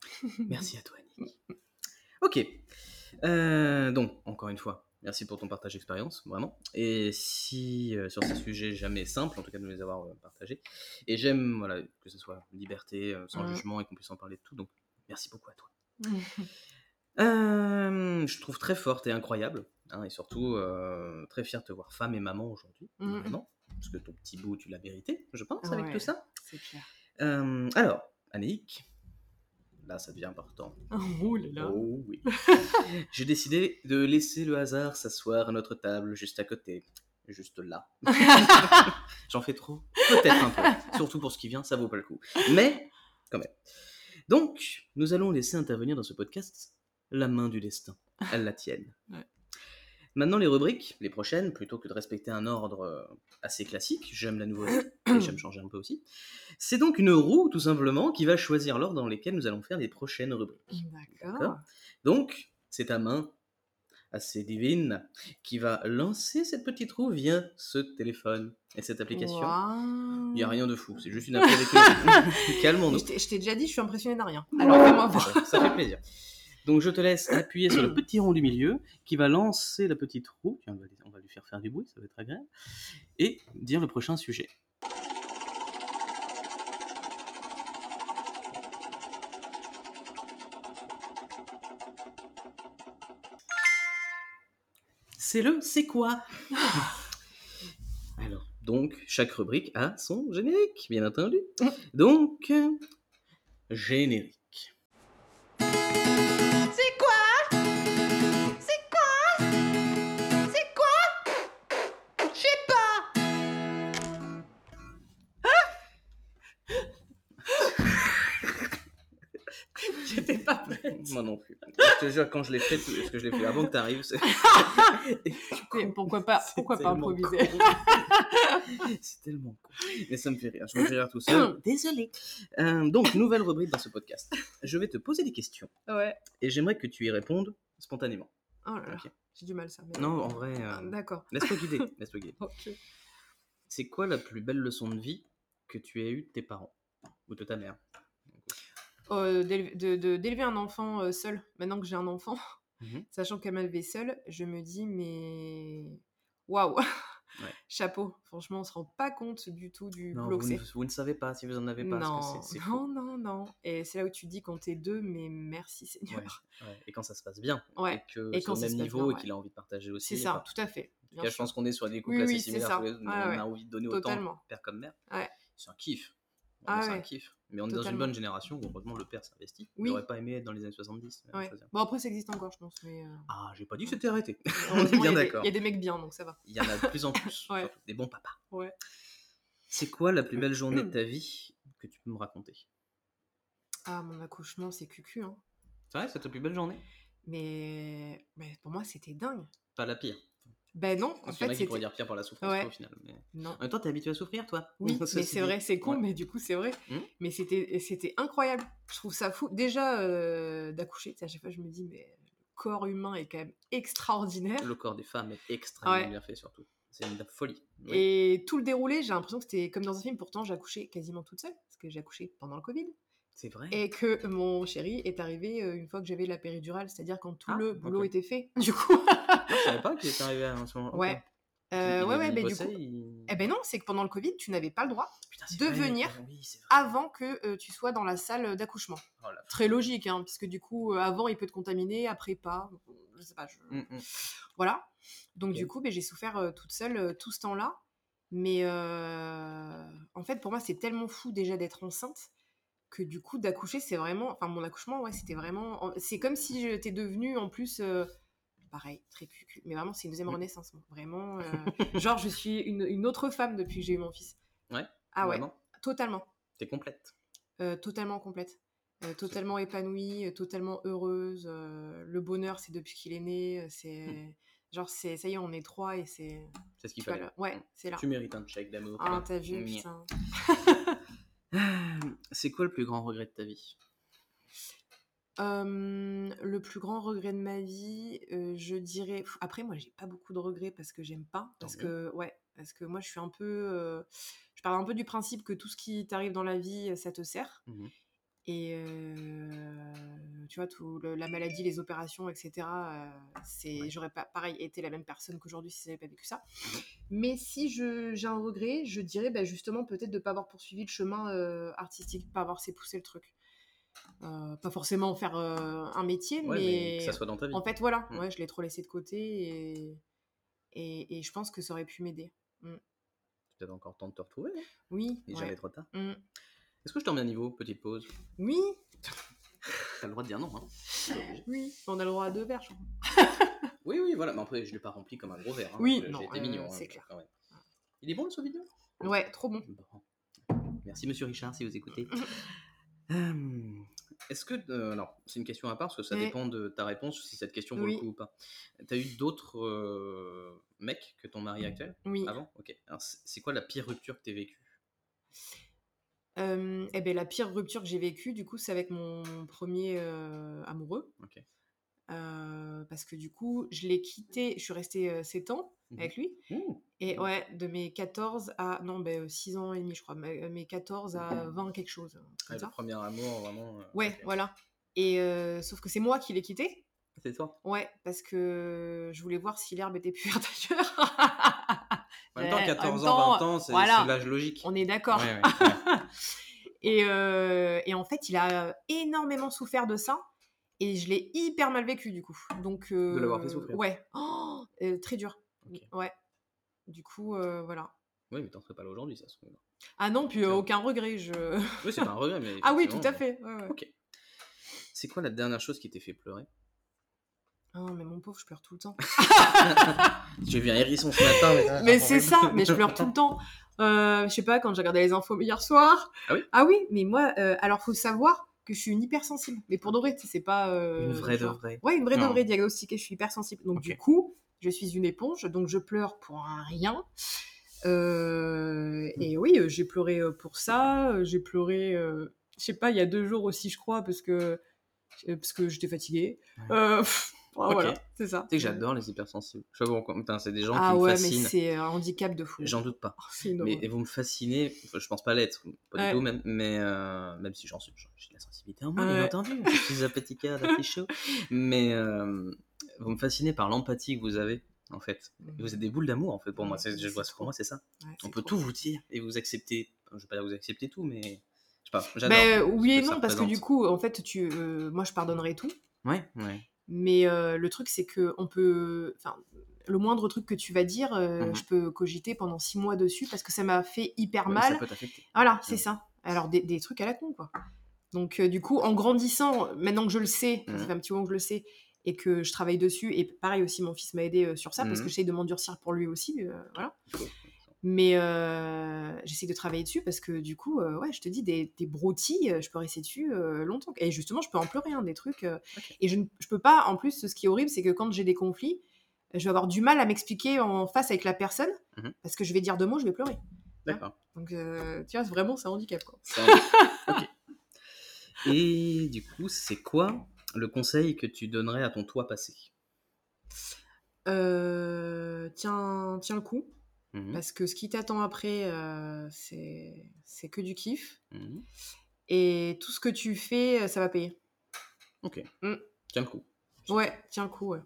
*laughs* Merci à toi, Annick. Ok. Euh, donc, encore une fois, merci pour ton partage d'expérience, vraiment. Et si euh, sur ces sujets jamais simples, en tout cas de nous les avoir euh, partagés, et j'aime voilà, que ce soit liberté, sans Mhm. jugement, et qu'on puisse en parler de tout, donc merci beaucoup à toi. *laughs* Je trouve très forte et incroyable, hein, et surtout très fier de te voir femme et maman aujourd'hui, Mhm. Parce que ton petit bout, tu l'as mérité, je pense, avec tout ça. c'est clair. Euh, alors, Annick, là ça devient important. *laughs* Oh là là. Oh oui. *laughs* J'ai décidé de laisser le hasard s'asseoir à notre table juste à côté. Juste là. *laughs* J'en fais trop Peut-être un peu. Surtout pour ce qui vient, ça vaut pas le coup. Mais quand même. Donc, nous allons laisser intervenir dans ce podcast la main du destin. Elle la tienne. Ouais. Maintenant, les rubriques, les prochaines, plutôt que de respecter un ordre euh, assez classique, j'aime la nouveauté *clears throat* et j'aime changer un peu aussi. C'est donc une roue, tout simplement, qui va choisir l'ordre dans lequel nous allons faire les prochaines rubriques. D'accord. Donc, c'est ta main assez divine qui va lancer cette petite roue via ce téléphone et cette application. Il n'y a rien de fou, c'est juste une appli avec une- Calmons-nous. Je t'ai déjà dit, je suis impressionnée de rien. Alors fais-moi voir. Ça fait plaisir. Donc je te laisse appuyer sur le petit rond du milieu qui va lancer la petite roue. Tiens, on va, lui faire faire du bruit, ça va être agréable. Et dire le prochain sujet. C'est le c'est quoi? *laughs* Alors, donc, chaque rubrique a son générique, bien entendu. Donc, euh, générique. Moi non plus. Je te jure, quand je l'ai fait, parce que je l'ai fait avant que *laughs* tu arrives, c'est pourquoi pas, pourquoi pas improviser *laughs* c'est tellement con. Mais ça me fait rire. Je me fais rire tout seul. *coughs* Désolé. Euh, donc, nouvelle rubrique dans ce podcast. Je vais te poser des questions Ouais. et j'aimerais que tu y répondes spontanément. Oh là là, Ok. j'ai du mal ça. mais- Non, en vrai, euh, D'accord. laisse-toi guider. *laughs* Laisse-toi guider. Ok. C'est quoi la plus belle leçon de vie que tu aies eue de tes parents ou de ta mère? Euh, d'élever- un enfant euh, seul, maintenant que j'ai un enfant, Mhm. *laughs* sachant qu'elle m'a élevé seule, je me dis, mais waouh, *laughs* chapeau. Franchement, on se rend pas compte du tout du Non, vous ne, c'est. vous ne savez pas si vous en avez pas. Non, parce que non, non, non. Et c'est là où tu dis quand t'es deux, mais merci Seigneur. Ouais, ouais. Et quand ça se passe bien, et que Et quand au même niveau bien, et qu'il a envie de partager aussi. C'est ça, tout à fait. en tout cas, je pense qu'on est sur des couples Oui, assez oui, similaires. on a envie de donner autant, Totalement. père comme mère. C'est un kiff. Ah c'est un ouais. kiff. Mais on est dans une bonne génération où heureusement le père s'investit. Oui. Il n'aurait pas aimé être dans les années 70. mais Ouais. Bon, après, ça existe encore, je pense. Mais euh, Ah, j'ai pas dit que c'était arrêté. *laughs* on est bien d'accord. Il y a des mecs bien, donc ça va. Il y en a de plus en plus. *laughs* Ouais. Des bons papas. Ouais. C'est quoi la plus belle journée de ta *clears throat* vie que tu peux me raconter? Ah, mon accouchement, c'est cucu. Hein. C'est vrai, c'est ta plus belle journée? Mais... mais pour moi, c'était dingue. Pas la pire. Ben non, en Parce qu'il y en fait, a qui pourraient dire pire pour la souffrance Ouais. au final. Mais... Non. En même temps, t'es habitué à souffrir, toi Oui, *laughs* mais c'est vrai, c'est con, Ouais. mais du coup, c'est vrai. Hmm. Mais c'était incroyable. Je trouve ça fou. Déjà, euh, d'accoucher, à chaque fois, je me dis, mais le corps humain est quand même extraordinaire. Le corps des femmes est extrêmement Ouais. bien fait, surtout. C'est une folie. Oui. Et tout le déroulé, j'ai l'impression que c'était comme dans un film. Pourtant, j'ai accouché quasiment toute seule, parce que j'ai accouché pendant le Covid. C'est vrai. Et que mon chéri est arrivé euh, une fois que j'avais la péridurale, c'est-à-dire quand tout Ah, le boulot était fait. *laughs* Du coup, Je savais pas qu'il était arrivé à ce moment. ouais. Euh, Il- ouais, il- ouais, il mais du coup. Eh ben non, c'est que pendant le Covid, tu n'avais pas le droit Putain, de vrai. venir Ah oui, avant que euh, tu sois dans la salle d'accouchement. Oh la Très logique, hein, puisque du coup, avant, il peut te contaminer, après pas. Je sais pas. je- Mm, mm. Voilà. Donc du coup, ben, j'ai souffert toute seule tout ce temps-là. Mais en fait, pour moi, c'est tellement fou déjà d'être enceinte que du coup, d'accoucher, c'est vraiment... Enfin, mon accouchement, ouais, c'était vraiment... en- C'est comme si j'étais devenue, en plus... euh, Pareil, très cucu. Mais vraiment, c'est une deuxième renaissance. Vraiment. euh, *laughs* genre, je suis une, une autre femme depuis que j'ai eu mon fils. Ouais, Ah ouais, Vraiment totalement. T'es complète. Euh, totalement complète. Totalement épanouie, totalement heureuse. le bonheur, c'est depuis qu'il est né. C'est Hmm. genre, c'est ça y est, on est trois et c'est. C'est ce qu'il fallait. Ouais, c'est là. Tu mérites un check d'amour. Ah, t'as vu, putain. *laughs* *sighs* C'est quoi le plus grand regret de ta vie? Euh, le plus grand regret de ma vie, euh, je dirais. Après, moi, j'ai pas beaucoup de regrets parce que j'aime pas. Parce Tant que, ouais, parce que moi, je suis un peu. euh, Je parle un peu du principe que tout ce qui t'arrive dans la vie, ça te sert. Mhm. Et euh, tu vois, tout le- la maladie, les opérations, etc. euh, c'est, j'aurais pas, pareil, été la même personne qu'aujourd'hui si j'avais pas vécu ça. Mais si je, j'ai un regret, je dirais bah, justement peut-être de pas avoir poursuivi le chemin euh, artistique, pas avoir poussé le truc. Euh, pas forcément faire un métier, Ouais, mais, que ça soit dans ta vie. en fait, voilà, Mm. ouais, je l'ai trop laissé de côté et, et, et je pense que ça aurait pu m'aider. Peut-être encore temps de te retrouver. hein. Oui, est ouais. jamais trop tard. Mm. Est-ce que je t'en mets à niveau Petite pause? oui, T'as le droit de dire non. Hein. oui, on a le droit à deux verres, je crois. *laughs* Oui, oui, voilà. Mais après, je l'ai pas rempli comme un gros verre. hein. Oui, non, été euh, mignon. c'est hein, clair. quand même. Il est bon le Sauvignon? Ouais, trop bon. Merci Monsieur Richard si vous écoutez. Hum, *laughs* Est-ce que. euh, alors, c'est une question à part parce que ça Ouais. dépend de ta réponse si cette question vaut Oui. le coup ou pas. T'as eu d'autres euh, mecs que ton mari actuel? Oui. avant? Ok. Alors, c'est c'est quoi la pire rupture que t'aies vécue? Euh, eh ben, la pire rupture que j'ai vécue, du coup, c'est avec mon premier euh, amoureux. Euh, parce que du coup, je l'ai quitté, je suis restée 7 ans Mhm. avec lui. Et ouais, de mes 14 à. Non, ben 6 ans et demi, je crois. Mes, mes 14 à 20 quelque chose. Ouais, le premier amour, vraiment. Ouais, voilà. Et sauf que c'est moi qui l'ai quitté. C'est toi Ouais, parce que je voulais voir si l'herbe était *laughs* plus verte ailleurs. En même temps, Ouais, en 14 même ans, temps, 20 ans, c'est voilà. l'âge logique. On est d'accord. Ouais, ouais, ouais. *laughs* Et, euh, et en fait, il a énormément souffert de ça. Et je l'ai hyper mal vécu, du coup. Donc, euh, l'avoir fait souffrir. Ouais. Oh, euh, très dur. Ouais. Du coup, voilà. Oui, mais t'en serais pas là aujourd'hui, ça. Ah non, puis aucun regret. Je... Oui, c'est pas un regret, mais. *laughs* ah oui, tout à fait. ouais. Ok. C'est quoi la dernière chose qui t'ait fait pleurer? Ah, mais mon pauvre, je pleure tout le temps. J'ai vu un hérisson ce matin, mais. mais c'est ça, mais je pleure tout le temps. Euh, je sais pas, quand j'ai regardé les infos hier soir. Ah oui mais moi, euh, alors faut savoir que je suis une hypersensible. Mais pour de vrai, c'est pas. euh, Une vraie de genre- vraie. Ouais, une vraie de Non. vraie diagnostiquée, je suis hypersensible. Donc du coup, je suis une éponge, donc je pleure pour un rien. Euh, et oui, j'ai pleuré pour ça. J'ai pleuré, je sais pas, il y a deux jours aussi, je crois, parce que parce que j'étais fatiguée. Ouais. Pff, Ok. Voilà, c'est ça. Tu sais que j'adore les hypersensibles. Je sais pas c'est des gens Ah qui me ouais, mais fascinent. c'est un handicap de fou. J'en doute pas. *laughs* Oh, Mais horreur. vous me fascinez, enfin, je pense pas l'être, pas Ouais. du tout même, mais euh, même si j'en suis, j'ai de la sensibilité en moi, Ouais. bien entendu, je suis *laughs* apathica, petit chaud, mais euh, vous me fascinez par l'empathie que vous avez, en fait. Vous êtes des boules d'amour, en fait, pour moi, Ouais, c'est, je vois, pour moi, c'est ça. Ouais, On peut trop. tout vous dire et vous accepter, je vais pas dire vous accepter tout, mais je sais pas, j'adore. Ben, oui et non, parce que du coup, en fait, tu, euh, moi, je pardonnerai tout. Ouais, ouais. Mais euh, le truc, c'est que on peut, enfin, le moindre truc que tu vas dire, euh, Mhm. je peux cogiter pendant six mois dessus parce que ça m'a fait hyper Ouais, mal. Ça peut t'affecter. Voilà, c'est ça. Alors des, des trucs à la con, quoi. Donc euh, du coup, en grandissant, maintenant que je le sais, ça Mhm. fait un petit moment que je le sais, et que je travaille dessus, et pareil aussi, mon fils m'a aidé sur ça parce Mhm. que j'essaie de m'endurcir pour lui aussi, voilà. Mais euh, j'essaie de travailler dessus parce que du coup, euh, ouais, je te dis, des, des broutilles, je peux rester dessus euh, longtemps. Et justement, je peux en pleurer, hein, des trucs. Et je ne je peux pas, en plus, ce qui est horrible, c'est que quand j'ai des conflits, je vais avoir du mal à m'expliquer en face avec la personne Mhm. parce que je vais dire deux mots, je vais pleurer. D'accord. Donc, tu vois, vraiment, c'est un handicap, quoi. Et du coup, c'est quoi le conseil que tu donnerais à ton toi passé? Tiens, tiens le coup, Mhm, parce que ce qui t'attend après, euh, c'est que du kiff. mhm. Et tout ce que tu fais, euh, ça va payer. Ok. Mm. Tiens le coup. Ouais, tiens le coup, ouais.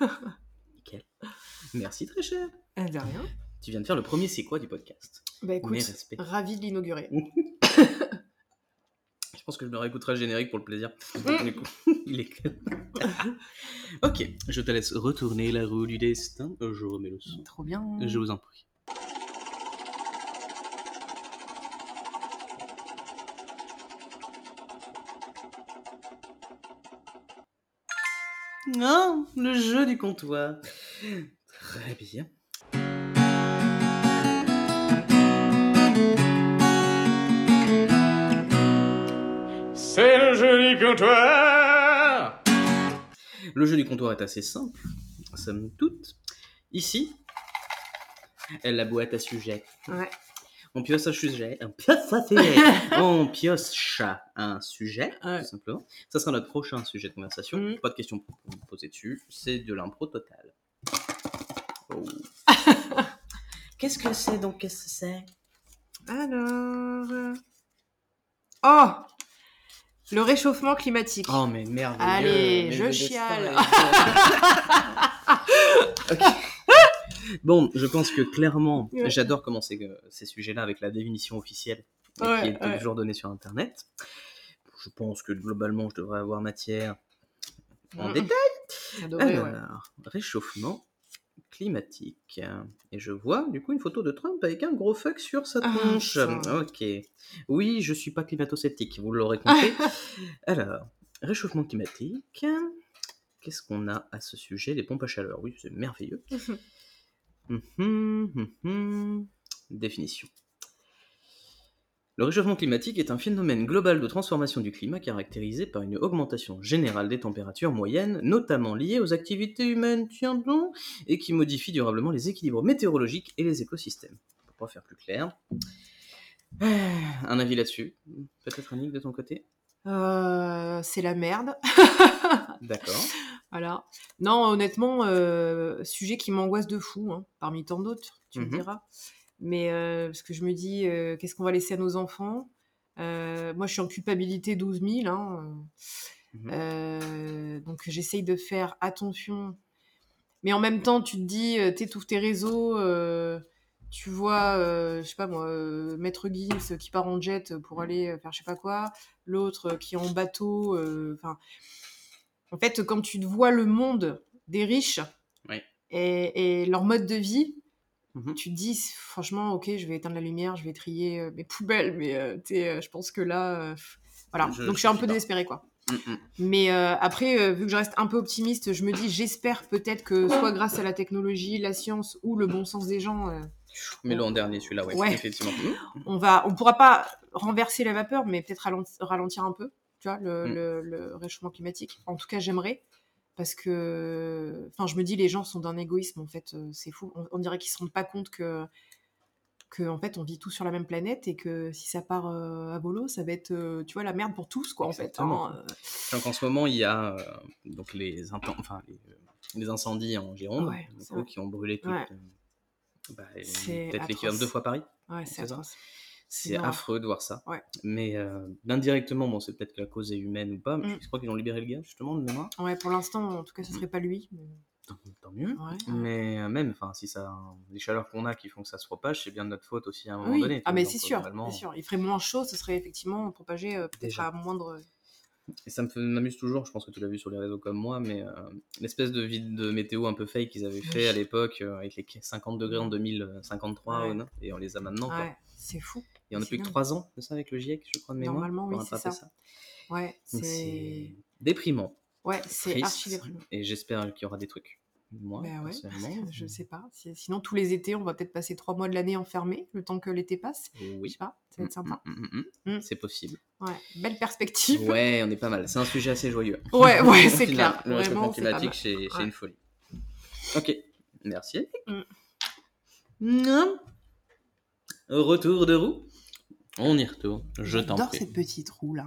*laughs* Nickel. Merci très cher. Euh, De rien. Tu viens de faire le premier c'est quoi du podcast? Bah écoute, ravi de l'inaugurer. *laughs* Je pense que je me réécouterai le générique pour le plaisir. Mm. Du coup, *laughs* il est *laughs* ok, je te laisse retourner la roue du destin. Je remets le son. Trop bien. Je vous en prie. Non, le jeu du comptoir. Très bien. Comptoir Le jeu du comptoir est assez simple, somme toute. Ici, la boîte à sujet. Ouais. On pioche un sujet. On pioche un sujet. *laughs* On pioche un sujet, Ouais. tout simplement. Ça sera notre prochain sujet de conversation. Mhm. Pas de questions pour vous poser dessus. C'est de l'impro totale. Oh. *laughs* Qu'est-ce que c'est donc? Qu'est-ce que c'est? Alors. euh, Oh Le réchauffement climatique. Oh, mais merveilleux. Allez, je le chiale. *laughs* Bon, je pense que clairement, Ouais. j'adore commencer euh, ces sujets-là avec la définition officielle Ouais, qui est ouais. toujours donnée sur Internet. Je pense que globalement, je devrais avoir matière en Mm. détail. Alors, réchauffement climatique. Et je vois du coup une photo de Trump avec un gros fuck sur sa Ah, tronche. ok. Oui, je suis pas climato-sceptique, vous l'aurez compris. *laughs* Alors, réchauffement climatique. Qu'est-ce qu'on a à ce sujet? Les pompes à chaleur, oui, c'est merveilleux. Mhm, *laughs* mhm. Définition. Le réchauffement climatique est un phénomène global de transformation du climat caractérisé par une augmentation générale des températures moyennes, notamment liées aux activités humaines, tiens donc, et qui modifie durablement les équilibres météorologiques et les écosystèmes. Pour pas faire plus clair. Euh, Un avis là-dessus? Peut-être Annick de ton côté? Euh, c'est la merde. *laughs* D'accord. Voilà. Non, honnêtement, euh, sujet qui m'angoisse de fou, hein, parmi tant d'autres, tu me Mhm. diras. Mais parce que je me dis, qu'est-ce qu'on va laisser à nos enfants? Moi, je suis en culpabilité 12 000. Hein, euh, donc, j'essaye de faire attention. Mais en même temps, tu te dis, tu tes réseaux, tu vois, euh, je sais pas moi, euh, Maître Gims qui part en jet pour aller faire je sais pas quoi, l'autre qui est en bateau. euh, Enfin, en fait, quand tu vois le monde des riches Oui. et, et leur mode de vie, Mhm. tu te dis, franchement, ok, je vais éteindre la lumière, je vais trier euh, mes poubelles, mais euh, euh, je pense que là, euh, voilà. Je- Donc, je suis un peu désespérée, quoi. Mm, mm. Mais euh, après, vu que je reste un peu optimiste, je me dis, j'espère peut-être que soit grâce à la technologie, la science ou le bon sens des gens, Mets-le en dernier, celui-là, ouais, Ouais. effectivement. *laughs* On va, on pourra pas renverser la vapeur, mais peut-être ralenti- ralentir un peu, tu vois, le, le- le réchauffement climatique. En tout cas, j'aimerais. Parce que, enfin, je me dis, les gens sont d'un égoïsme, en fait, euh, c'est fou. On, on dirait qu'ils se rendent pas compte que, que, en fait, on vit tous sur la même planète et que si ça part euh, à volo, ça va être, euh, tu vois, la merde pour tous, quoi, en fait. Hein. Donc en ce moment, il y a donc les, inten- enfin, les, les incendies en Gironde Ouais, qui ont brûlé Ouais. bah, peut-être l'équivalent deux fois Paris. Ouais, c'est C'est ça? C'est affreux de voir ça. Ouais. Mais euh, indirectement, bon, c'est peut-être que la cause est humaine ou pas. Mais Mm. je crois qu'ils ont libéré le gars justement de mémoire. Ouais, pour l'instant, en tout cas, ce serait pas lui. mais- Tant, tant mieux. Ouais. Mais euh, même, enfin, si ça, les chaleurs qu'on a qui font que ça se propage, c'est bien de notre faute aussi à un moment Oui, donné. ah mais c'est sûr, globalement, c'est sûr. Il ferait moins chaud, ce serait effectivement propagé euh, peut-être à moindre. Et ça m'amuse toujours, je pense que tu l'as vu sur les réseaux comme moi, mais euh, l'espèce de vide de météo un peu fake qu'ils avaient fait à l'époque euh, avec les 50 degrés en 2053 Ouais. ouais, non et on les a maintenant. Ouais, c'est fou. Et on a c'est plus que dingue. 3 ans de ça avec le GIEC, je crois, de mémoire. Normalement, oui, c'est ça. Ouais, c'est. déprimant, Ouais, c'est archi déprimant. et j'espère qu'il y aura des trucs. Moi, Bah ouais, personnellement, *laughs* je sais pas. Si- Sinon, tous les étés, on va peut-être passer trois mois de l'année enfermés, le temps que l'été passe. Je Oui, sais pas, ça va être sympa. Mm, mm, mm, mm. C'est possible. Ouais, belle perspective. Ouais, *laughs* on est pas mal. C'est un sujet assez joyeux. Ouais, ouais, *laughs* c'est clair. Le réchauffement climatique, c'est Ouais. une folie. Ok, merci. Non. Retour de roue. On y retourne. Je t'en J'adore prie. cette petite roue là.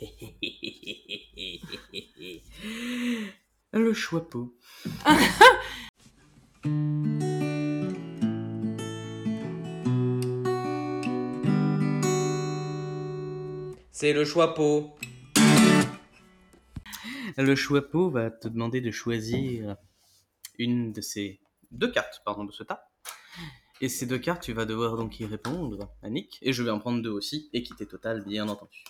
*laughs* Le choix-peau. *laughs* C'est le choix-peau. Le choix-peau va te demander de choisir une de ces deux cartes, pardon, de ce tas. Et ces deux cartes, tu vas devoir donc y répondre, Annick. Et je vais en prendre deux aussi, équité totale, bien entendu.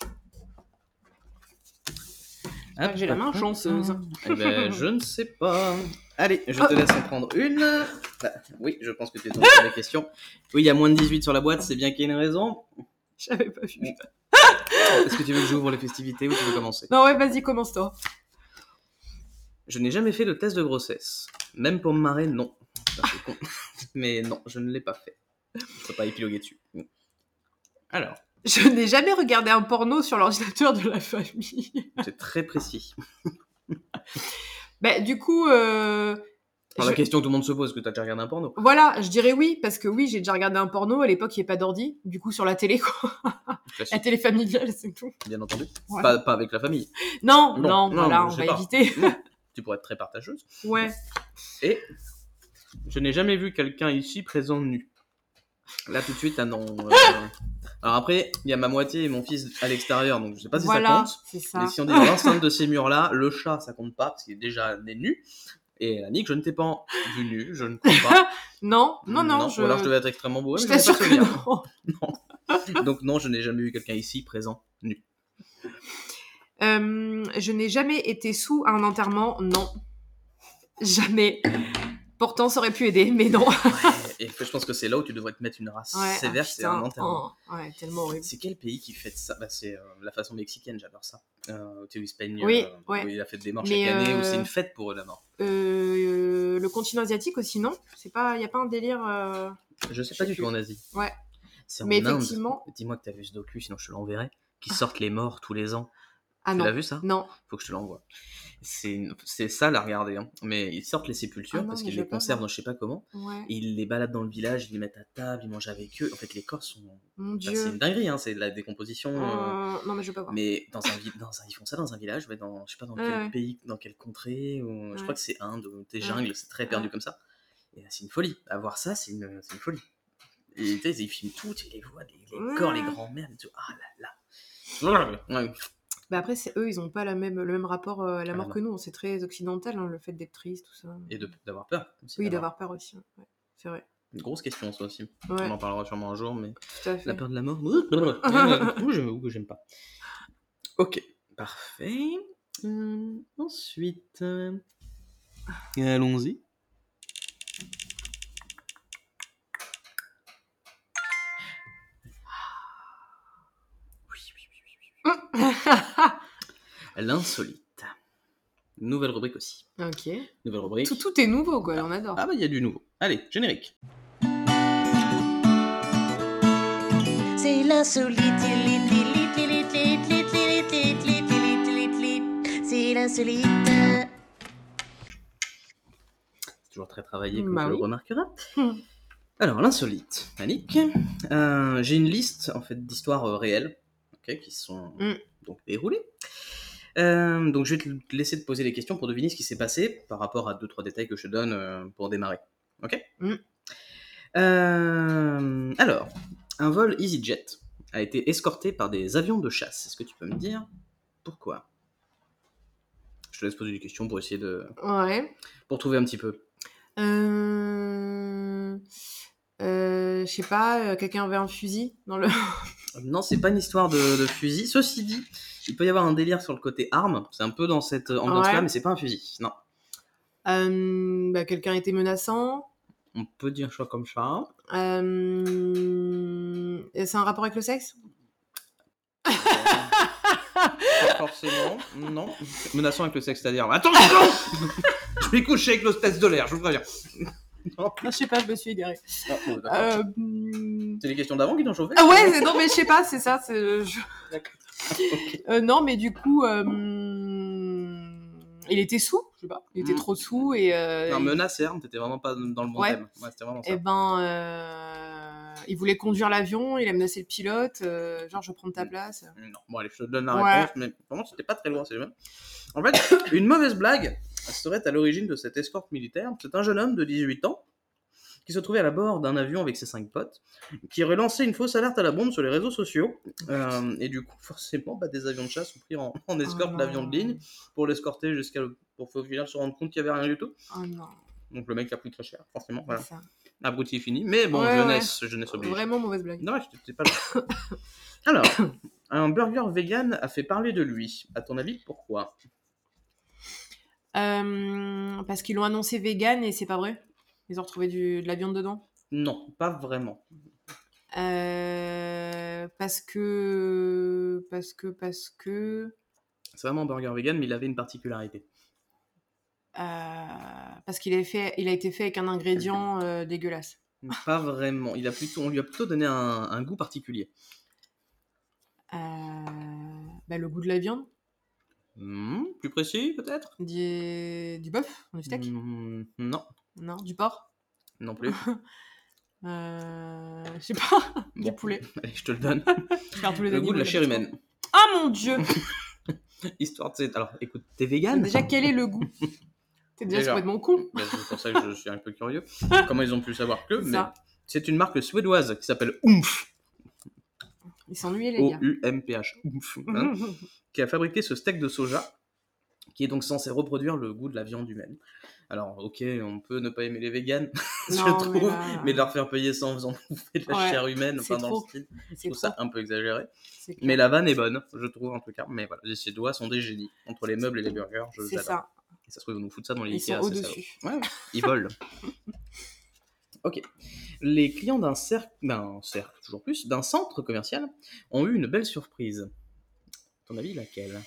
Ah, j'ai la main chanceuse. Eh ben, je ne sais pas. Allez, je te laisse en prendre une. Bah, oui, je pense que tu es tombé sur la question. Oui, il y a moins de 18 sur la boîte, c'est bien qu'il y ait une raison. J'avais pas vu. Est-ce que tu veux que j'ouvre les festivités ou tu veux commencer? Non, ouais, vas-y, commence-toi. Je n'ai jamais fait de test de grossesse. Même pour me marrer, non. Ça, c'est con. *laughs* Mais non, je ne l'ai pas fait. Je ne peux pas épiloguer dessus. Alors, Je n'ai jamais regardé un porno sur l'ordinateur de la famille. *laughs* c'est très précis. *laughs* bah, du coup, euh, Enfin, La je- question que tout le monde se pose, que tu as déjà regardé un porno voilà, je dirais oui, parce que oui, j'ai déjà regardé un porno. À l'époque, il n'y avait pas d'ordi. Du coup, sur la télé, quoi. La télé familiale, c'est tout. bien entendu. Pas, pas avec la famille. Non, Non, non, non, voilà, on va pas. éviter. Tu pourrais être très partageuse. ouais. Et je n'ai jamais vu quelqu'un ici présent nu. Là tout de suite, ah non. euh, *laughs* Alors après, il y a ma moitié et mon fils à l'extérieur, donc je sais pas si ça voilà, compte. c'est ça. Mais si on dit dans *laughs* l'enceinte de ces murs-là, le chat ça compte pas parce qu'il est déjà né nu. Et Annick, je ne t'ai pas vu nu, je ne crois pas. *laughs* Non, non, non, je, Ou alors je devais être extrêmement beau. je t'assure que souvenir. non. Donc non, je n'ai jamais vu quelqu'un ici présent nu. Euh, je n'ai jamais été sous un enterrement, non. Jamais. Pourtant, ça aurait pu aider, mais non. *laughs* Et je pense que c'est là où tu devrais te mettre une race Ouais, sévère, ah, c'est un enterrement. oh, ouais, tellement horrible. C'est quel pays qui fait ça? Bah, C'est euh, la façon mexicaine, j'adore ça. Euh, tu sais, il peigne, Oui, euh, ouais. où il a fait des morts chaque année, où c'est euh, une fête pour eux la mort. Le continent asiatique aussi, non? C'est pas, y a pas un délire. Je sais je pas sais du tout en Asie. Ouais. C'est en Mais Inde. effectivement- Dis-moi que t'as vu ce docu, sinon je te l'enverrai. Qui sortent *laughs* les morts tous les ans. Ah tu non. l'as vu ça? Non. Faut que je te l'envoie. C'est ça à regarder. hein. Mais ils sortent les sépultures Ah non, parce qu'ils les conservent dans je sais pas comment. Ouais. Ils les baladent dans le village, ils les mettent à table, ils mangent avec eux. En fait, les corps sont. Mon Enfin, dieu. c'est une dinguerie, hein, c'est de la décomposition. euh, Euh, Non, mais je veux pas voir. Mais dans un, dans un, ils font ça dans un village, ouais, dans, je sais pas dans Ouais, quel pays, dans quelle contrée, ou, je crois que c'est Inde ou des jungles, c'est très perdu comme ça. Et c'est une folie. Avoir ça, c'est une, une folie. Et ils filment tout, tu les vois, les, corps, les grands-mères. Ah là là. Ouais. Bah après, c'est eux, ils ont pas la même, le même rapport euh, à la la mort que nous. C'est très occidental, hein, le fait d'être triste, tout ça. Et d'avoir peur. aussi, Oui, d'avoir peur aussi. hein. Ouais, c'est vrai. Une grosse question, ça aussi. Ouais, On en parlera sûrement un jour, mais la peur de la mort, ou que j'aime pas. Ok, parfait. Hum, ensuite, euh, allons-y. *laughs* L'insolite. Nouvelle rubrique aussi. Ok. Nouvelle rubrique. Tout, est nouveau, quoi, on adore. Ah bah, il y a du nouveau. Allez, générique. C'est l'insolite, c'est l'insolite. C'est toujours très travaillé, comme bah tu le remarqueras. *laughs* Alors, l'insolite, Annick. Euh, J'ai une liste, en fait, d'histoires euh, réelles ok, qui sont Hmm. donc déroulées. Euh, donc, je vais te laisser te poser des questions pour deviner ce qui s'est passé par rapport à deux trois détails que je te donne euh, pour démarrer. Ok Hmm. Euh, Alors, un vol EasyJet a été escorté par des avions de chasse. Est-ce que tu peux me dire pourquoi? Je te laisse poser des questions pour essayer de Ouais. pour trouver un petit peu. Euh... je sais pas, quelqu'un avait un fusil dans le. *laughs* Non, c'est pas une histoire de, de fusil. Ceci dit, il peut y avoir un délire sur le côté arme. C'est un peu dans cette ambiance-là, Ouais. mais c'est pas un fusil. Non. Euh, bah, quelqu'un était menaçant. On peut dire ça comme ça. Euh... C'est un rapport avec le sexe? Pas forcément. Non. Menaçant avec le sexe, c'est-à-dire. Attention Je vais coucher avec l'hostesse de l'air, je vous préviens. *laughs* Non. Ah, Je sais pas, je me suis égarée. Ah, bon, d'accord. Euh... C'est les questions d'avant qui t'ont chauffé Ah ouais, c'est- non mais je sais pas, c'est ça. c'est- je- D'accord. Ok. *laughs* Euh, non, mais du coup, euh, il était sous, je sais pas, il était Mm. trop sous et. Euh, Non, il- menace et arme, t'étais vraiment pas dans le bon Ouais. thème. Ouais, c'était vraiment ça. Eh ben, euh, il voulait conduire l'avion, il a menacé le pilote, euh, genre je vais prendre ta Mm. place. Non, bon, allez, je te donne la Ouais. réponse, mais vraiment, c'était pas très loin, c'est même. En fait, *coughs* une mauvaise blague serait à l'origine de cette escorte militaire. C'est un jeune homme de 18 ans qui se trouvait à la bord d'un avion avec ses cinq potes, qui aurait lancé une fausse alerte à la bombe sur les réseaux sociaux. Euh, et du coup, forcément, bah, des avions de chasse ont pris en, en escorte Oh l'avion de ligne pour l'escorter jusqu'à le- pour au final se rendre compte qu'il y avait rien du tout. Oh non, Donc le mec a pris très cher, forcément. Voilà. ça. Abruti fini, mais bon, Ouais, jeunesse, jeunesse oblige. Vraiment mauvaise blague. Non, je pas. *coughs* Alors, un burger vegan a fait parler de lui. À ton avis, pourquoi? Euh, parce qu'ils l'ont annoncé vegan et c'est pas vrai? Ils ont retrouvé du, de la viande dedans? Non, pas vraiment. Euh, parce que. Parce que. Parce que. C'est vraiment un burger vegan, mais il avait une particularité. euh, parce qu'il a, fait, il a été fait avec un ingrédient euh, dégueulasse. *laughs* Pas vraiment. Il a plutôt, on lui a plutôt donné un, un goût particulier. Bah, le goût de la viande, Hmm, plus précis, peut-être? Du, du bœuf, du steak, Hmm, Non, non, du porc, non plus. *laughs* euh, je sais pas, *laughs* du Bon. poulet. *laughs* Allez, je te le donne. Tous les Le goût de la chair humaine. Ah mon dieu Histoire de... Alors, écoute, t'es vegan Déjà, quel est le goût? T'es déjà, Déjà. complètement con. Ben, C'est pour ça que je suis un peu curieux. Comment ils ont pu savoir que C'est mais. C'est une marque suédoise qui s'appelle Oomph. Ils s'ennuyaient, les gars. O-U-M-P-H. Oomph. hein, qui a fabriqué ce steak de soja, qui est donc censé reproduire le goût de la viande humaine. Alors, ok, on peut ne pas aimer les véganes, *laughs* je Non, mais trouve, là- mais de leur faire payer ça en faisant bouffer de la Ouais, chair humaine, enfin dans le style, je trouve trop. ça un peu exagéré. Mais la vanne est bonne, je trouve en tout cas. Mais voilà, les Suédois sont des génies. Entre les meubles et les burgers, je C'est ça. Et ça se trouve, ils nous foutent ça dans les Ikea, c'est ça. au-dessus. Ouais, ouais, ils volent. *laughs* ok. Les clients d'un cercle, d'un cercle, toujours plus, d'un centre commercial ont eu une belle surprise. À ton avis, laquelle?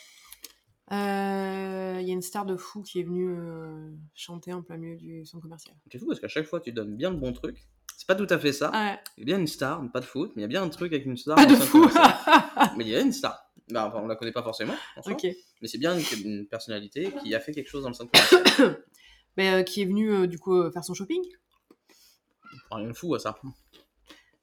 Euh, Il y a une star de fou qui est venue euh, chanter en plein milieu du centre commercial. C'est fou parce qu'à chaque fois, tu donnes bien le bon truc. C'est pas tout à fait ça. Ouais. Il y a bien une star, pas de foot, mais il y a bien un truc avec une star. Pas de fou. *laughs* mais il y a une star. Bah, enfin, on la connaît pas forcément, en mais c'est bien une, une personnalité qui a fait quelque chose dans le centre commercial. *coughs* Mais, euh, qui est venue du coup faire son shopping. Rien de fou à ça.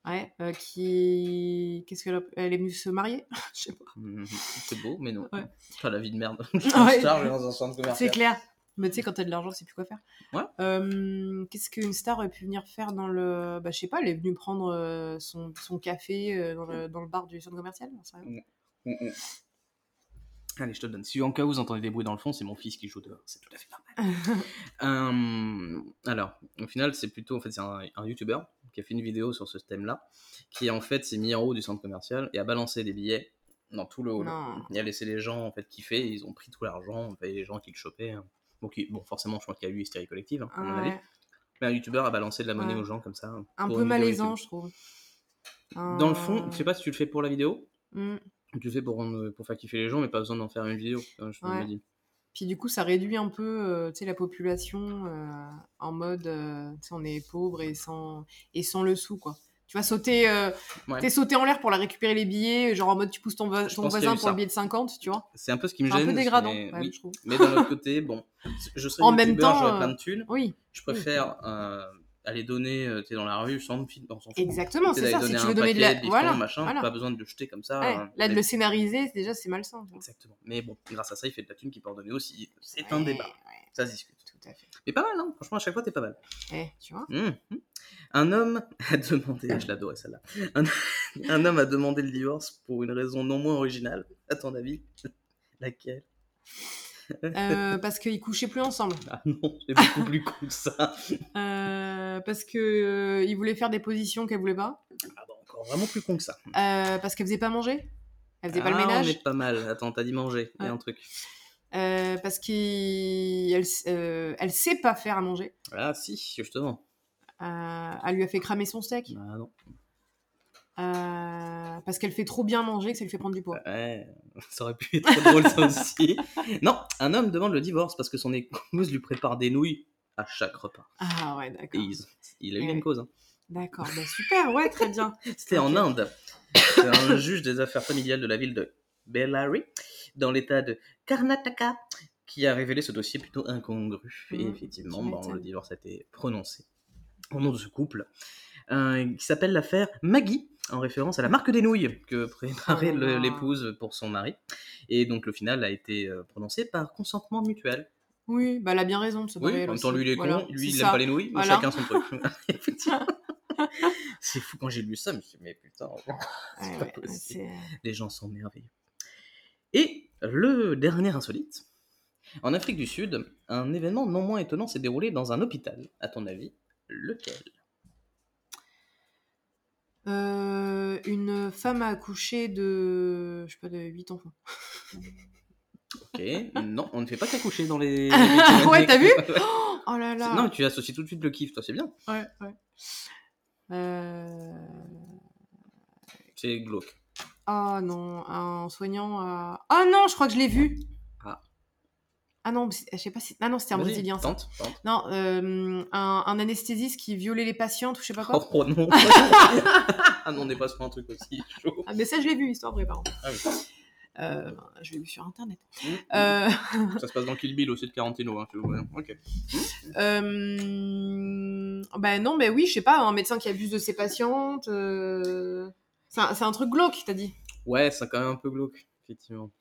Ouais. euh, qui. Qu'est-ce qu'elle a... Elle est venue se marier? *laughs* Je sais pas. Mhm. C'est beau, mais non. Ouais. Pas la vie de merde. Ouais. *laughs* Une star dans un centre C'est commercial. clair. Mais tu sais, quand t'as de l'argent, c'est plus quoi faire. Ouais. Euh, Qu'est-ce qu'une star aurait pu venir faire dans le. Bah, je sais pas, elle est venue prendre euh, son, son café euh, dans, le, dans le bar du centre commercial? rien. Allez, je te le donne. Si en cas où vous entendez des bruits dans le fond, c'est mon fils qui joue dehors. C'est tout à fait normal. *laughs* Euh, alors, au final, c'est plutôt en fait, c'est un, un YouTuber qui a fait une vidéo sur ce thème-là, qui en fait s'est mis en haut du centre commercial et a balancé des billets dans tout le hall. Non. Il a laissé les gens en fait kiffer, ils ont pris tout l'argent, et les gens qui le chopaient. hein. Bon, forcément, je pense qu'il y a eu hystérie collective, hein, à mon Ouais. avis. Mais un YouTuber a balancé de la monnaie Ouais. aux gens comme ça. Un pour peu malaisant, YouTube. je trouve. Dans le fond, Euh, je sais pas si tu le fais pour la vidéo, hmm. Tu fais pour, rendre- pour faire kiffer les gens, mais pas besoin d'en faire une vidéo. hein, Je me dis. Puis du coup, ça réduit un peu euh, la population euh, en mode euh, on est pauvre et sans, et sans le sou, quoi. Tu vas sauter, Ouais. t'es sauté en l'air pour la récupérer les billets, genre en mode tu pousses ton, vo- ton voisin pour ça. le billet de 50, tu vois. C'est un peu ce qui me C'est un gêne. peu dégradant, mais, ouais, oui. je trouve. mais d'un autre côté, bon, je serais *laughs* En même temps, j'aurais plein de thunes. Oui, Je préfère aller donner, euh, tu dans la rue, sans film, on s'en fout. exactement, c'est ça. Si tu veux donner de la. Voilà. machin, voilà. pas besoin de le jeter comme ça. Ouais, euh, Là, de le scénariser, déjà, c'est malsain. vois. Exactement. Mais bon, grâce à ça, il fait de la thune qu'il peut en donner aussi. C'est un débat. ouais, Ça se discute. tout à fait. Mais pas mal, hein. Franchement, à chaque fois, t'es pas mal. Eh, tu vois. Mmh. Un homme a demandé, je l'adorais celle-là, un... *laughs* un homme a demandé le divorce pour une raison non moins originale, à ton avis *laughs* Laquelle? Euh, parce qu'ils couchaient plus ensemble. Ah non, c'est beaucoup plus cool que ça. *laughs* Euh, parce que euh, il voulait faire des positions qu'elle voulait pas. Ah bah encore vraiment plus con que ça. Euh, parce qu'elle faisait pas manger. Elle faisait pas le Ah, ménage. On est pas mal. Attends, t'as dit manger, il y a un truc. Parce qu'elle elle sait pas faire à manger. Ah si, justement. Elle lui a fait cramer son steak. Ah non. Euh, parce qu'elle fait trop bien manger que ça lui fait prendre du poids. Ouais, *laughs* ça aurait pu être trop drôle ça aussi. *laughs* Non, un homme demande le divorce parce que son épouse lui prépare des nouilles à chaque repas. Ah ouais, d'accord. il, il a eu Ouais. une cause. hein. D'accord, bah super, ouais, très bien. *laughs* C'était en. Inde. C'est un *coughs* juge des affaires familiales de la ville de Bellary, dans l'état de Karnataka, qui a révélé ce dossier plutôt incongru. Et Mhm, effectivement, bon, m'étonnes. le divorce a été prononcé au nom de ce couple, euh, qui s'appelle l'affaire Maggie, en référence à la marque des nouilles que préparait Oh là. l'épouse pour son mari. Et donc le final a été euh, prononcé par consentement mutuel. Oui, bah elle a bien raison de se Oui, en même temps, lui il est Voilà, con, lui il ça. aime pas les nouilles, Voilà. chacun son truc. *laughs* C'est fou quand j'ai lu ça, je me suis dit, mais putain, *laughs* Ouais, c'est pas possible. c'est- Les gens sont merveilleux. Et le dernier insolite. En Afrique du Sud, un événement non moins étonnant s'est déroulé dans un hôpital. À ton avis, lequel? Euh, une femme a accouché de, je sais pas, de 8 enfants. Ok, non, on ne fait pas qu'accoucher dans les. *laughs* Ouais, t'as vu. *laughs* Oh là là. Non, tu associes tout de suite le kiff, toi, c'est bien. Ouais, ouais. Euh... C'est glauque. Oh non, un soignant a... Ah non, je crois que je l'ai vu. Ah. Non, je sais pas si... Ah non, c'était un Brésilien, ça. Tente, tente. Non, euh, un, un anesthésiste qui violait les patientes ou je sais pas quoi. Oh, oh, non. *laughs* ah non, on n'est pas sur un truc aussi chaud. Ah mais ça, je l'ai vu, histoire vraie, par. Ah oui. Euh, je l'ai vu sur Internet. Mmh. Euh, Ça se passe dans Kill Bill aussi de Tarantino. Hein. Ok. bah non, mais oui, je sais pas, un médecin qui abuse de ses patientes. C'est un, c'est un truc glauque, t'as dit. Ouais, c'est quand même un peu glauque, effectivement.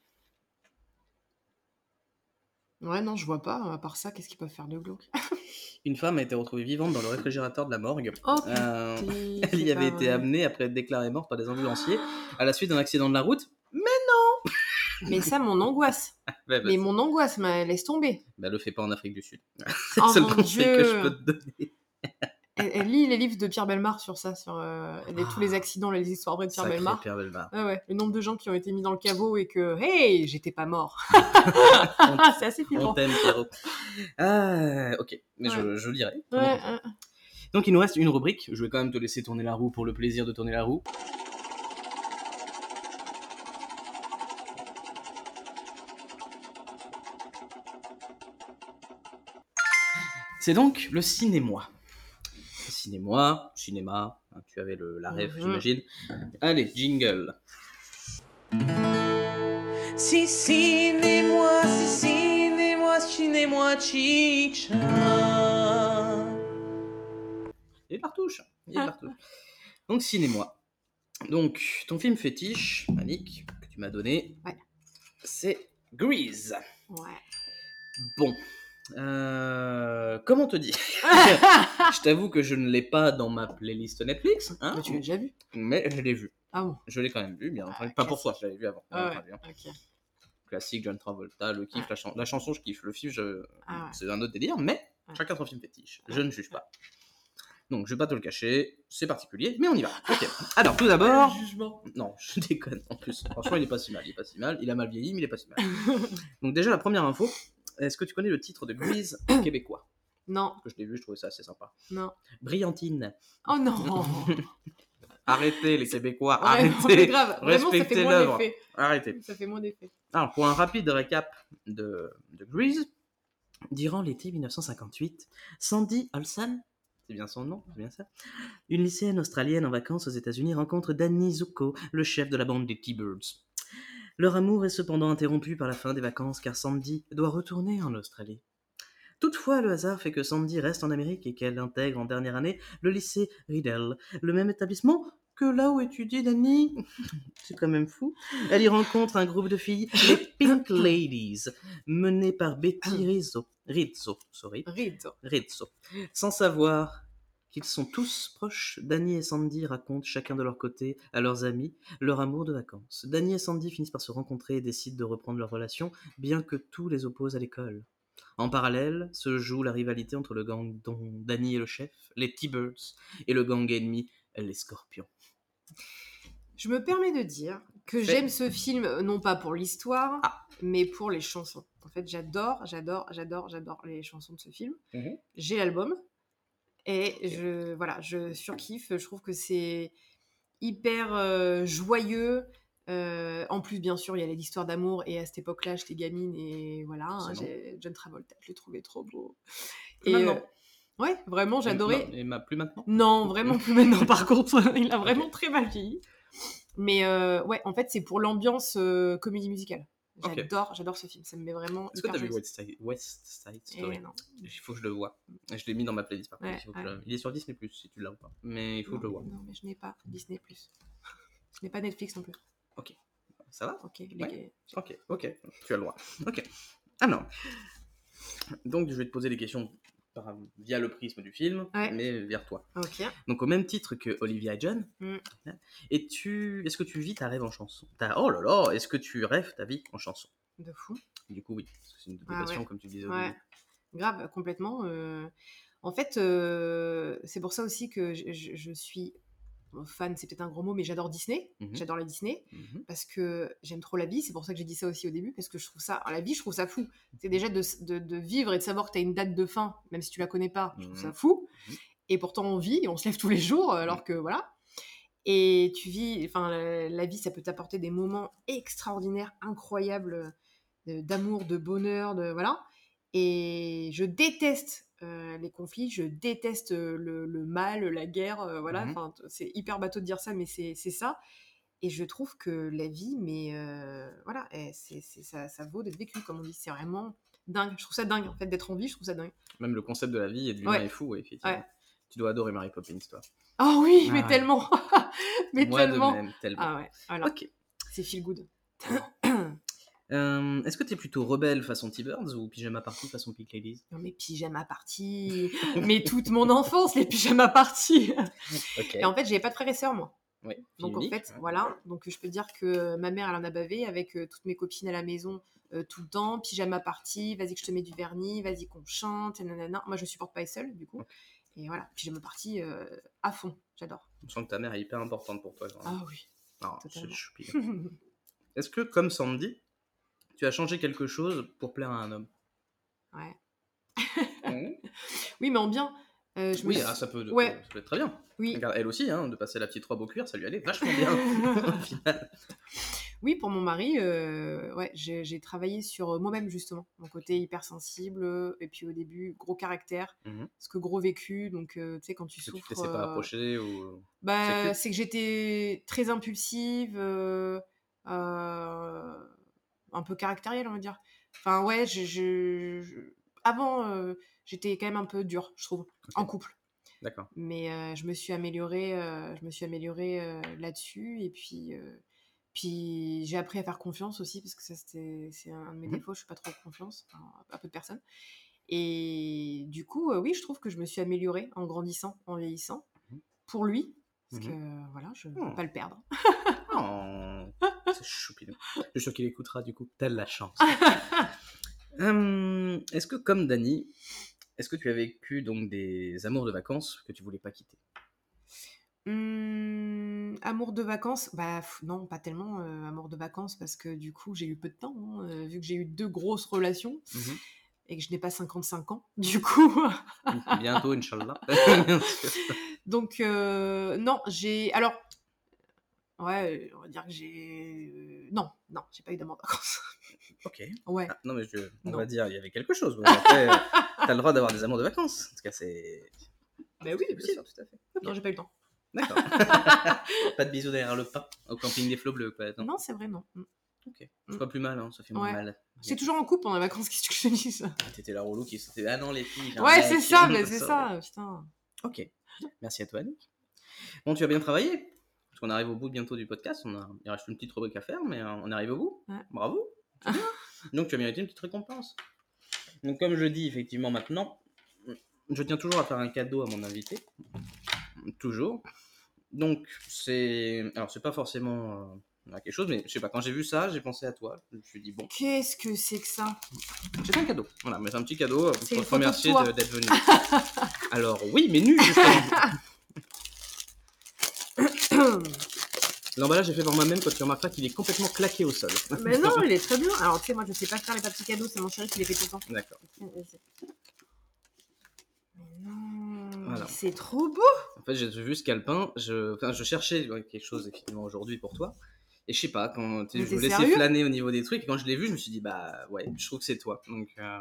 Ouais, non, je vois pas. À part ça, qu'est-ce qu'ils peuvent faire de glauque? *laughs* Une femme a été retrouvée vivante dans le réfrigérateur de la morgue. Oh, Euh, putain, *laughs* Elle y c'est avait été vrai. amenée après être déclarée morte par des ambulanciers à la suite d'un accident de la route. Mais *laughs* ça, mon angoisse. Bah, Mais mon angoisse, mais laisse tomber. bah, le fais pas en Afrique du Sud. C'est Oh le seul conseil Dieu. que je peux te donner elle, lit les livres de Pierre Belmar sur ça, sur euh, tous les ah. accidents, les histoires vraies de Pierre Sacré Belmar. Pierre Belmar. Ah ouais, le nombre de gens qui ont été mis dans le caveau et que, hey, j'étais pas mort. *laughs* c'est assez flippant. On t'aime, Pierrot. Ah, ok, mais je, je, lirai. Donc il nous reste une rubrique. Je vais quand même te laisser tourner la roue pour le plaisir de tourner la roue. C'est donc le cinéma. Cinéma, cinéma, hein, tu avais le, la rêve, Mhm. j'imagine. Allez, jingle. Si, ciné-moi, si, ciné-moi, ciné-moi, chicha. Et partouche. Et partouche. Donc, cinéma. Donc, ton film fétiche, Annick, que tu m'as donné, Ouais. c'est Grease. Ouais. Bon. Euh, comment te dire? *laughs* *laughs* Je t'avoue que je ne l'ai pas dans ma playlist Netflix, hein, Mais tu l'as déjà vu? Mais je l'ai vu. Ah bon? Je l'ai quand même vu, bien Ah, entendu. Pas pour toi, je l'avais vu avant. Ah ouais, hein. Classique, John Travolta, le kiff, la, chan- la chanson, je kiffe. Le film, je... Ah c'est un autre délire, mais chacun son film fétiche. Je ne juge pas. Donc, je vais pas te le cacher, c'est particulier, mais on y va. Ok. *laughs* Alors, tout d'abord. jugement. Non, je déconne en plus. Franchement, il est pas si mal. Il est pas si mal. Il a mal vieilli, mais il est pas si mal. Donc, déjà, la première info. Est-ce que tu connais le titre de Grease *coughs* québécois? Non, Parce que je l'ai vu, je trouvais ça assez sympa. non. Brillantine. Oh non *laughs* Arrêtez les Québécois, arrêtez. grave. Vraiment, ça Respectez l'œuvre. Arrêtez. Ça fait moins d'effet. Alors, pour un rapide récap de, de Grease, durant l'été 1958, Sandy Olson, c'est bien son nom, c'est bien ça, une lycéenne australienne en vacances aux États-Unis rencontre Danny Zuko, le chef de la bande des T-Birds. Leur amour est cependant interrompu par la fin des vacances car Sandy doit retourner en Australie. Toutefois, le hasard fait que Sandy reste en Amérique et qu'elle intègre en dernière année le lycée Riddle, le même établissement que là où étudie Danny. *laughs* C'est quand même fou. Elle y rencontre un groupe de filles, les Pink Ladies, menées par Betty Rizzo. Rizzo, sorry. Rizzo. Rizzo. Sans savoir qu'ils sont tous proches, Danny et Sandy racontent chacun de leur côté à leurs amis leur amour de vacances. Danny et Sandy finissent par se rencontrer et décident de reprendre leur relation, bien que tout les oppose à l'école. En parallèle se joue la rivalité entre le gang dont Danny est le chef, les T-Birds, et le gang ennemi, les Scorpions. Je me permets de dire que j'aime ce film, non pas pour l'histoire, Ah. mais pour les chansons. En fait, j'adore, j'adore, j'adore, j'adore les chansons de ce film. Mhm. J'ai l'album et je voilà, je surkiffe. Je trouve que c'est hyper euh, joyeux. Euh, en plus, bien sûr, il y a l'histoire d'amour et à cette époque-là, j'étais gamine et voilà, hein, j'ai John Travolta, je le trouvais trop beau. Et maintenant. euh, ouais, vraiment, j'adorais. Et ma, plus maintenant Non, vraiment plus maintenant par contre. *laughs* Il a vraiment très mal vieilli. Mais ouais, en fait, c'est pour l'ambiance comédie musicale. Ok. J'adore, j'adore ce film. Ça me met vraiment. Est-ce que hyper tu as vu. West Side, West Side Eh Story? non. Il faut que je le vois. Je l'ai mis dans ma playlist par contre. Ouais, il, faut que ouais. je le- il est sur Disney Plus si tu l'as ou pas. Mais il faut que je le Non, vois. non, mais je n'ai pas Disney+. Je n'ai pas Netflix non plus. Ça va? Ok, les Ouais. Ok, ok. Tu as le droit. Ok. Alors. Donc je vais te poser des questions par- via le prisme du film, Ouais. mais vers toi. Donc au même titre que Olivia et John, Mm. et tu, est-ce que tu vis ta rêve en chanson? Ta- Oh là là, est-ce que tu rêves ta vie en chanson? De fou. Du coup oui, c'est une de Ah ouais. comme tu disais au Ouais. début. Grave, complètement. euh, En fait, euh, c'est pour ça aussi que je, je- je suis fan, c'est peut-être un gros mot, mais j'adore Disney. Mhm. J'adore la Disney. Mhm. parce que j'aime trop la vie. C'est pour ça que j'ai dit ça aussi au début, parce que je trouve ça, la vie, je trouve ça fou. C'est déjà de, de- de vivre et de savoir que tu as une date de fin, même si tu la connais pas, je trouve ça Mhm. fou. Et pourtant, on vit, et on se lève tous les jours, alors que voilà. Et tu vis, enfin, la, la vie, ça peut t'apporter des moments extraordinaires, incroyables, euh, d'amour, de bonheur, de voilà. Et je déteste euh, les conflits, je déteste euh, le, le mal, la guerre, euh, voilà. Mhm. Enfin, c'est hyper bateau de dire ça, mais c'est ça. Et je trouve que la vie, mais euh, voilà, eh, c'est ça, ça vaut d'être vécu, comme on dit. C'est vraiment dingue. Je trouve ça dingue, en fait, d'être en vie, je trouve ça dingue. Même le concept de la vie et de l'humain Ouais. est fou, ouais, effectivement. Ouais. Tu dois adorer Mary Poppins, toi. Oh oui, Ah mais tellement *laughs* Mais Moi tellement de même, tellement. Ah ouais, voilà. Ok. C'est feel good. *clears throat* Euh, Est-ce que t'es plutôt rebelle façon T-Birds ou pyjama party façon Pink Ladies? Non, mais pyjama party Mais toute mon enfance, les pyjama party. Et en fait, j'avais pas de frères et sœurs, moi. Ouais, Donc en fait, voilà. Donc je peux te dire que ma mère, elle en a bavé avec euh, toutes mes copines à la maison euh, tout le temps. Pyjama party, vas-y que je te mets du vernis, vas-y qu'on chante, et nanana. Moi, je supporte pas être seule, du coup. Et voilà, pyjama party euh, à fond. J'adore. On sent que ta mère est hyper importante pour toi. genre. Ah oui. Je- je piqué. Est-ce que, comme Sandy, tu as changé quelque chose pour plaire à un homme ouais. Oui, mais en bien. Euh, je Oui, ah, ça, peut, Ouais. ça peut être très bien. Oui. Regarde, elle aussi, hein, de passer la petite robe au cuir, ça lui allait vachement bien. *laughs* Oui, pour mon mari, euh, ouais, j'ai travaillé sur euh, moi-même justement, mon côté hypersensible, et puis au début, gros caractère, Mhm. parce que gros vécu, donc euh, tu sais, quand tu Que tu te souffres... pas approcher ou. Bah, c'est que j'étais très impulsive, euh, un peu caractérielle, on va dire. Enfin, ouais, je, je- je- avant, euh, j'étais quand même un peu dure, je trouve, en couple. D'accord. Mais euh, je me suis améliorée, euh, je me suis améliorée là-dessus. Et puis, puis j'ai appris à faire confiance aussi, parce que ça, c'était, c'est un de mes Mhm. défauts, je fais pas trop confiance enfin, à peu de personnes. Et du coup, oui, je trouve que je me suis améliorée en grandissant, en vieillissant, Mhm. pour lui. Parce Mhm. que voilà, je ne Oh. veux pas le perdre. Oh, *laughs* c'est choupinou. Je suis sûr qu'il écoutera du coup. Telle la chance. *laughs* Hum, est-ce que comme Dany, est-ce que tu as vécu donc des amours de vacances que tu voulais pas quitter? Hum, amour de vacances? Bah pff, non, pas tellement euh, amour de vacances parce que du coup j'ai eu peu de temps, hein, euh, vu que j'ai eu deux grosses relations Mhm. et que je n'ai pas 55 ans, *laughs* du coup. Bientôt, Inch'Allah. Donc euh, non, j'ai... Alors, ouais, on va dire que j'ai... Non, non, j'ai pas eu d'amour de vacances. ok. *laughs* ouais. Ah, non, mais je, on Non. va dire, il y avait quelque chose. *laughs* Bon, après, t'as le droit d'avoir des amours de vacances. En tout cas, c'est. Bah oui, c'est bien sûr. tout à fait. Non, j'ai pas eu le temps. D'accord. *laughs* pas de bisous derrière le pas au camping des flots bleus, quoi. Non. Non, c'est vrai, non. Mm. Ok. C'est pas plus mal, hein, ça fait moins Ouais. mal. C'est toujours en couple pendant les vacances, qu'est-ce que je te dis ça? Ah, T'étais la relou qui. Ah non, les filles. j'ai un Ouais, mec, c'est ça, mais c'est ça. ça, putain. Ok. Merci à toi, Annick. Bon, tu as bien travaillé. Parce qu'on arrive au bout bientôt du podcast. On a... Il reste une petite rubrique à faire, mais euh, on arrive au bout. Ouais. Bravo. *laughs* Donc, tu as mérité une petite récompense. Donc, comme je dis effectivement maintenant, je tiens toujours à faire un cadeau à mon invité. Toujours. Donc, c'est. Alors, c'est pas forcément euh, quelque chose, mais je sais pas, quand j'ai vu ça, j'ai pensé à toi. Je me suis dit, bon, Qu'est-ce que c'est que ça? C'est un cadeau. Voilà, mais c'est un petit cadeau euh, pour te remercier d'être venu. Alors, oui, mais nu, justement. *laughs* *coughs* L'emballage est fait par moi-même quand tu remarqueras qu'il est complètement claqué au sol. Mais non, *laughs* il est très bien. Alors, tu sais, moi, je sais pas faire les petits cadeaux, c'est mon chéri qui les fait tout le temps. D'accord. Voilà. c'est trop beau. En fait, j'ai vu ce calepin. Je, enfin, je cherchais quelque chose effectivement aujourd'hui pour toi. Et je sais pas, quand je me laissais flâner au niveau des trucs. Et quand je l'ai vu, je me suis dit, bah ouais, je trouve que c'est toi. Donc, euh,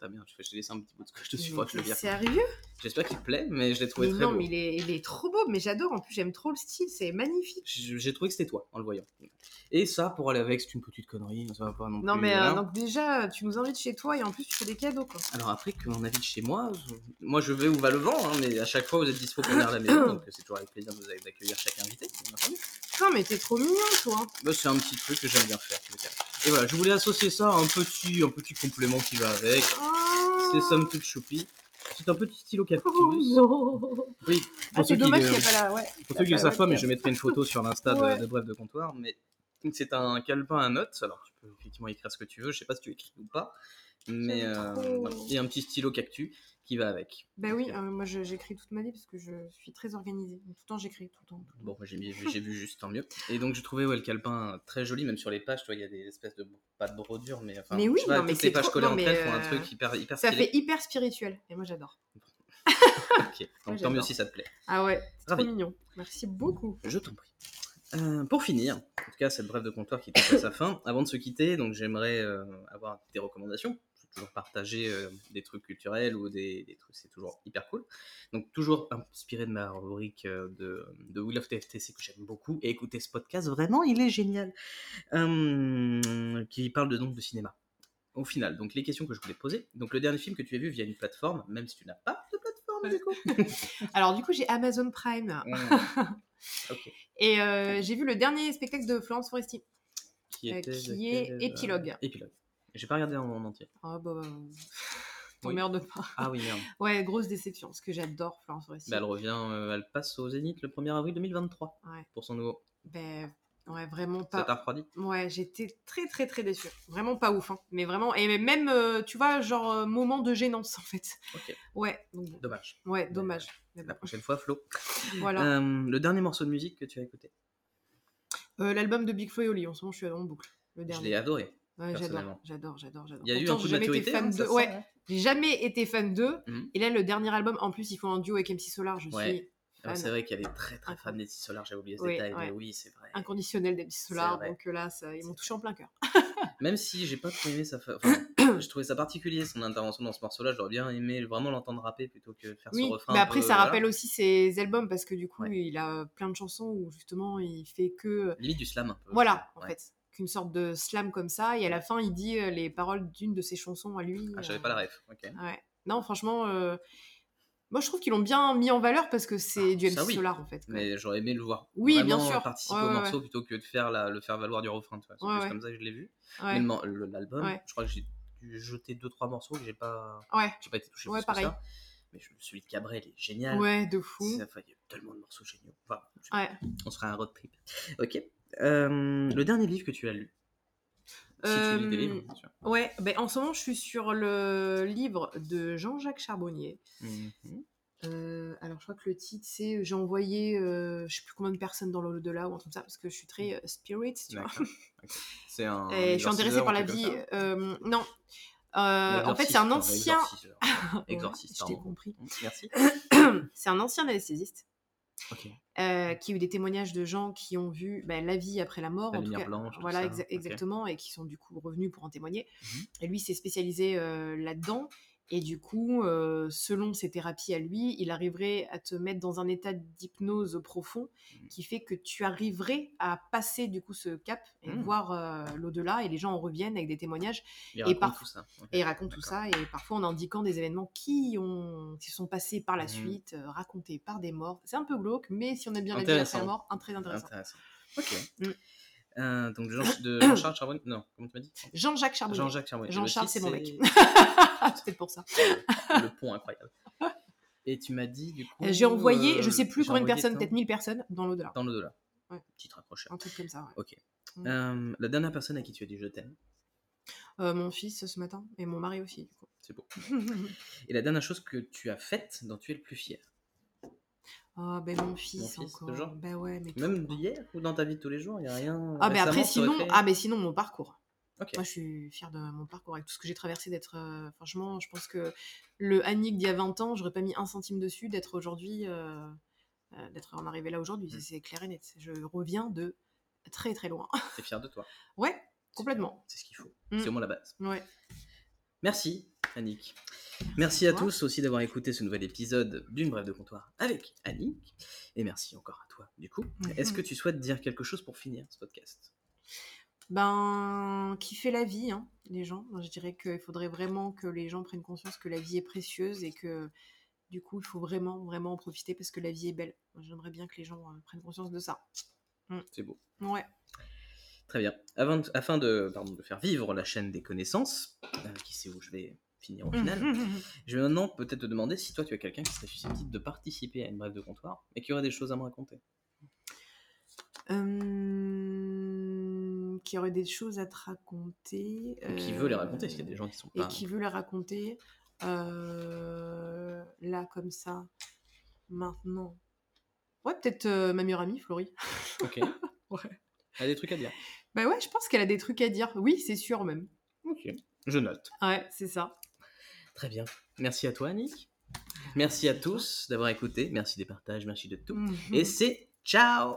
t'as bien. Je t'ai laissé un petit bout de te suis, Mais faudra que je le vire. Sérieux? J'espère qu'il te plaît, mais je l'ai trouvé Mais très non, beau. mais il est, il est trop beau. Mais j'adore. En plus, j'aime trop le style. C'est magnifique. J'ai trouvé que c'était toi en le voyant. Et ça, pour aller avec, c'est une petite connerie. Ça va pas non, Non, plus, mais euh, voilà. donc déjà, tu nous invites chez toi et en plus, tu fais des cadeaux, quoi. Alors après qu'on habite chez moi, je- moi je vais où va le vent, hein, mais à chaque fois vous êtes dispo pour venir à la maison, donc c'est toujours avec plaisir d'accueillir chaque invité. Putain, mais t'es trop mignon, toi. Bah, c'est un petit truc que j'aime bien faire. Et voilà, je voulais associer ça à un petit, un petit complément qui va avec. Oh. C'est somme toute choupi. C'est un petit stylo cactus. Oh. Oui, Ah, pour c'est ceux qui, dommage qu'il n'y a pas la. Ouais. pour ceux qui ne savent pas, mais je mettrai une photo sur l'insta de, Ouais. de Bref de Comptoir. Mais c'est un calepin à notes. Alors tu peux effectivement écrire ce que tu veux. Je sais pas si tu écris ou pas. Mais J'aime euh, trop. voilà. et un petit stylo cactus qui va avec. Bah oui, euh, euh, moi j'écris toute ma vie parce que je suis très organisée. Donc, tout le temps j'écris, tout le temps. tout le Bon, temps. j'ai vu juste, tant mieux. Et donc, j'ai trouvé ouais, le calepin très joli, même sur les pages, tu vois, il y a des espèces de. Pas de brodure, mais enfin. Mais oui, pas, non, mais les pages trop- collées non, mais, elles font un euh, truc hyper, hyper Ça stylé. fait hyper spirituel et moi j'adore. *laughs* Ok, *laughs* donc tant mieux si ça te plaît. Ah ouais, c'est trop mignon. Merci beaucoup. Je t'en prie. Euh, pour finir, en tout cas, cette brève de comptoir qui touche à sa fin, avant de se quitter, donc j'aimerais euh, avoir des recommandations. Toujours partager euh, des trucs culturels ou des, des trucs, c'est toujours hyper cool. Donc, toujours inspiré de ma rubrique euh, de, de Will of TFTC que j'aime beaucoup. Et écoutez ce podcast, vraiment, il est génial. Euh, qui parle de, donc de cinéma. Au final, donc les questions que je voulais poser. Donc, le dernier film que tu as vu via une plateforme, même si tu n'as pas de plateforme, du coup. *laughs* Alors du coup j'ai Amazon Prime Mm. *laughs* ok. et euh, j'ai vu le dernier spectacle de Florence Foresti. Qui, était qui est Épilogue. Épilogue. J'ai pas regardé en, en entier. Oh bah... bah, Oui. T'emmerdes pas. Ah oui, merde. *laughs* Ouais, grosse déception parce que j'adore Florence Foresti. Bah, elle revient, euh, elle passe au Zénith le 1er avril 2023 Ouais. pour son nouveau. Ben, ouais, vraiment Ça t'a pas. refroidi Ouais, j'étais très très très déçue. Vraiment pas ouf, hein. Mais vraiment, et même, euh, tu vois, genre euh, moment de gênance en fait. Ok, Ouais, donc dommage. Ouais, dommage. Mais La prochaine fois, Flo. Voilà. Le dernier morceau de musique que tu as écouté L'album de Big Flo et Oli, en ce moment je suis en boucle. Le Je dernier. l'ai adoré. Ouais, j'adore, j'adore, j'adore, j'adore. Il y a eu Pourtant, un coup j'ai de jamais été maturité. fan hein, de. Ouais, j'ai jamais été fan d'eux. Mhm. Et là, le dernier album, en plus, ils font un duo avec MC Solar. Je suis Alors, fan c'est vrai qu'elle est très très fan des Solar, j'avais oublié ce Oui, détail, mais oui, c'est vrai. inconditionnelle d'Abby Solar, donc euh, là, ça, ils m'ont touché en plein cœur. *laughs* Même si j'ai pas trop aimé sa. fa- Enfin, *coughs* je trouvais ça particulier son intervention dans ce morceau-là, j'aurais bien aimé vraiment l'entendre rapper plutôt que faire Oui, ce refrain. mais après, peu, ça voilà. rappelle aussi ses albums parce que du coup, il a plein de chansons où justement il fait que. Limite du slam un peu. Voilà, en fait. Qu'une sorte de slam comme ça, et à la fin, il dit euh, les paroles d'une de ses chansons à lui. Ah, j'avais euh, pas la ref. Ok. Ouais. Non, franchement, euh, moi je trouve qu'ils l'ont bien mis en valeur parce que c'est Ah, du MC oui. Solar en fait. quoi. Mais j'aurais aimé le voir. Oui, vraiment bien sûr. participer Ouais, au ouais, morceau plutôt que de faire la, le faire valoir du refrain. C'est comme ça que je l'ai vu. Mais l'album, je crois que j'ai dû jeter deux trois morceaux que j'ai pas, Ouais, j'ai pas été touché Ouais, plus que pareil. ça. Mais celui de Cabrel est génial. ouais, de fou. Il y a tellement de morceaux géniaux. Enfin, je- Ouais. on sera un road trip. Ok. Euh, le dernier livre que tu as lu. Si tu lis des Euh, livres, bien sûr. Ouais, ben, en ce moment, je suis sur le livre de Jean-Jacques Charbonnier. Mhm. Euh, alors, je crois que le titre, c'est J'ai envoyé euh, je sais plus combien de personnes dans l'au-delà ou un truc comme ça, parce que je suis très spirit, tu vois. *laughs* C'est un. Et je suis intéressée par la vie. non. En fait, c'est un ancien. Exorciseur. *laughs* Ouais, Exorciste, je t'ai compris. Merci. *coughs* c'est un ancien anesthésiste Euh, qui a eu des témoignages de gens qui ont vu ben, la vie après la mort, La en tout cas, blanche, tout voilà exa- exactement, et qui sont du coup revenus pour en témoigner. Mhm. Et lui s'est spécialisé euh, là-dedans. Et du coup, euh, selon ses thérapies à lui, il arriverait à te mettre dans un état d'hypnose profond Mhm. qui fait que tu arriverais à passer du coup ce cap et Mhm. voir euh, l'au-delà. Et les gens en reviennent avec des témoignages Il Et raconte par- tout ça. Et il raconte tout ça. Et parfois en indiquant des événements qui, ont, qui sont passés par la Mhm. suite, euh, racontés par des morts. C'est un peu glauque, mais si on aime bien la vie après Intéressant. la mort, un très intéressant. Intéressant. Ok. Euh, donc Jean- de *coughs* Jean-Charles Charbonnier. Non, comment tu m'as dit? Jean-Jacques Charbonnier. Jean-Jacques Charbonnier. Jean-Charles, Le c'est mon mec. peut-être *laughs* pour ça. le pont incroyable. Et tu m'as dit du coup. Euh, J'ai envoyé, euh, je sais plus combien de personnes, peut-être 1000 personnes dans l'au-delà. Dans l'au-delà. Ouais. Petite. Un truc comme ça. ouais. Ok. Mm. Euh, la dernière personne à qui tu as dit je t'aime, mon fils ce matin et mon mari aussi. Du coup. c'est beau. *laughs* Et la dernière chose que tu as faite dont tu es le plus fier, Ah ben mon fils, fils, encore. toujours Ben ouais, mais même d'hier ou dans ta vie de tous les jours, il y a rien. Ah ben après sinon, fait ah ben sinon mon parcours. Moi je suis fière de mon parcours avec tout ce que j'ai traversé d'être. euh, franchement, je pense que le Annick d'il y a 20 ans, j'aurais pas mis un centime dessus d'être aujourd'hui, euh, euh, d'être en arrivé là aujourd'hui. Mm. C'est clair et net. Je reviens de très très loin. T'es fier de toi. *laughs* ouais, complètement. C'est ce qu'il faut. Mm. C'est au moins la base. Ouais. Merci, Annick. Merci à tous aussi d'avoir écouté ce nouvel épisode d'une brève de comptoir avec Annick. Et merci encore à toi, du coup. Mhm. Est-ce que tu souhaites dire quelque chose pour finir ce podcast? Ben, kiffer la vie, hein, les gens. Je dirais qu'il faudrait vraiment que les gens prennent conscience que la vie est précieuse et que du coup, il faut vraiment, vraiment en profiter parce que la vie est belle. J'aimerais bien que les gens euh, prennent conscience de ça. C'est beau. Ouais. Très bien. Avant afin de, pardon, de faire vivre la chaîne des connaissances, euh, qui sait où je vais finir au final, *laughs* je vais maintenant peut-être te demander si toi tu as quelqu'un qui serait susceptible de participer à une brève de comptoir et qui aurait des choses à me raconter. Euh, qui aurait des choses à te raconter. Ou qui euh, veut les raconter, parce qu'il y a des gens qui sont Et pas. qui veut les raconter. euh, là, comme ça, maintenant. Ouais, peut-être euh, ma meilleure amie, Florie. Ok. *laughs* Ouais. Elle a des trucs à dire? Bah ouais, je pense qu'elle a des trucs à dire. Oui, c'est sûr même. Ok. Je note. Ouais, c'est ça. Très bien. Merci à toi, Annick. Merci à tous d'avoir écouté. Merci des partages, merci de tout. Mhm. Et c'est ciao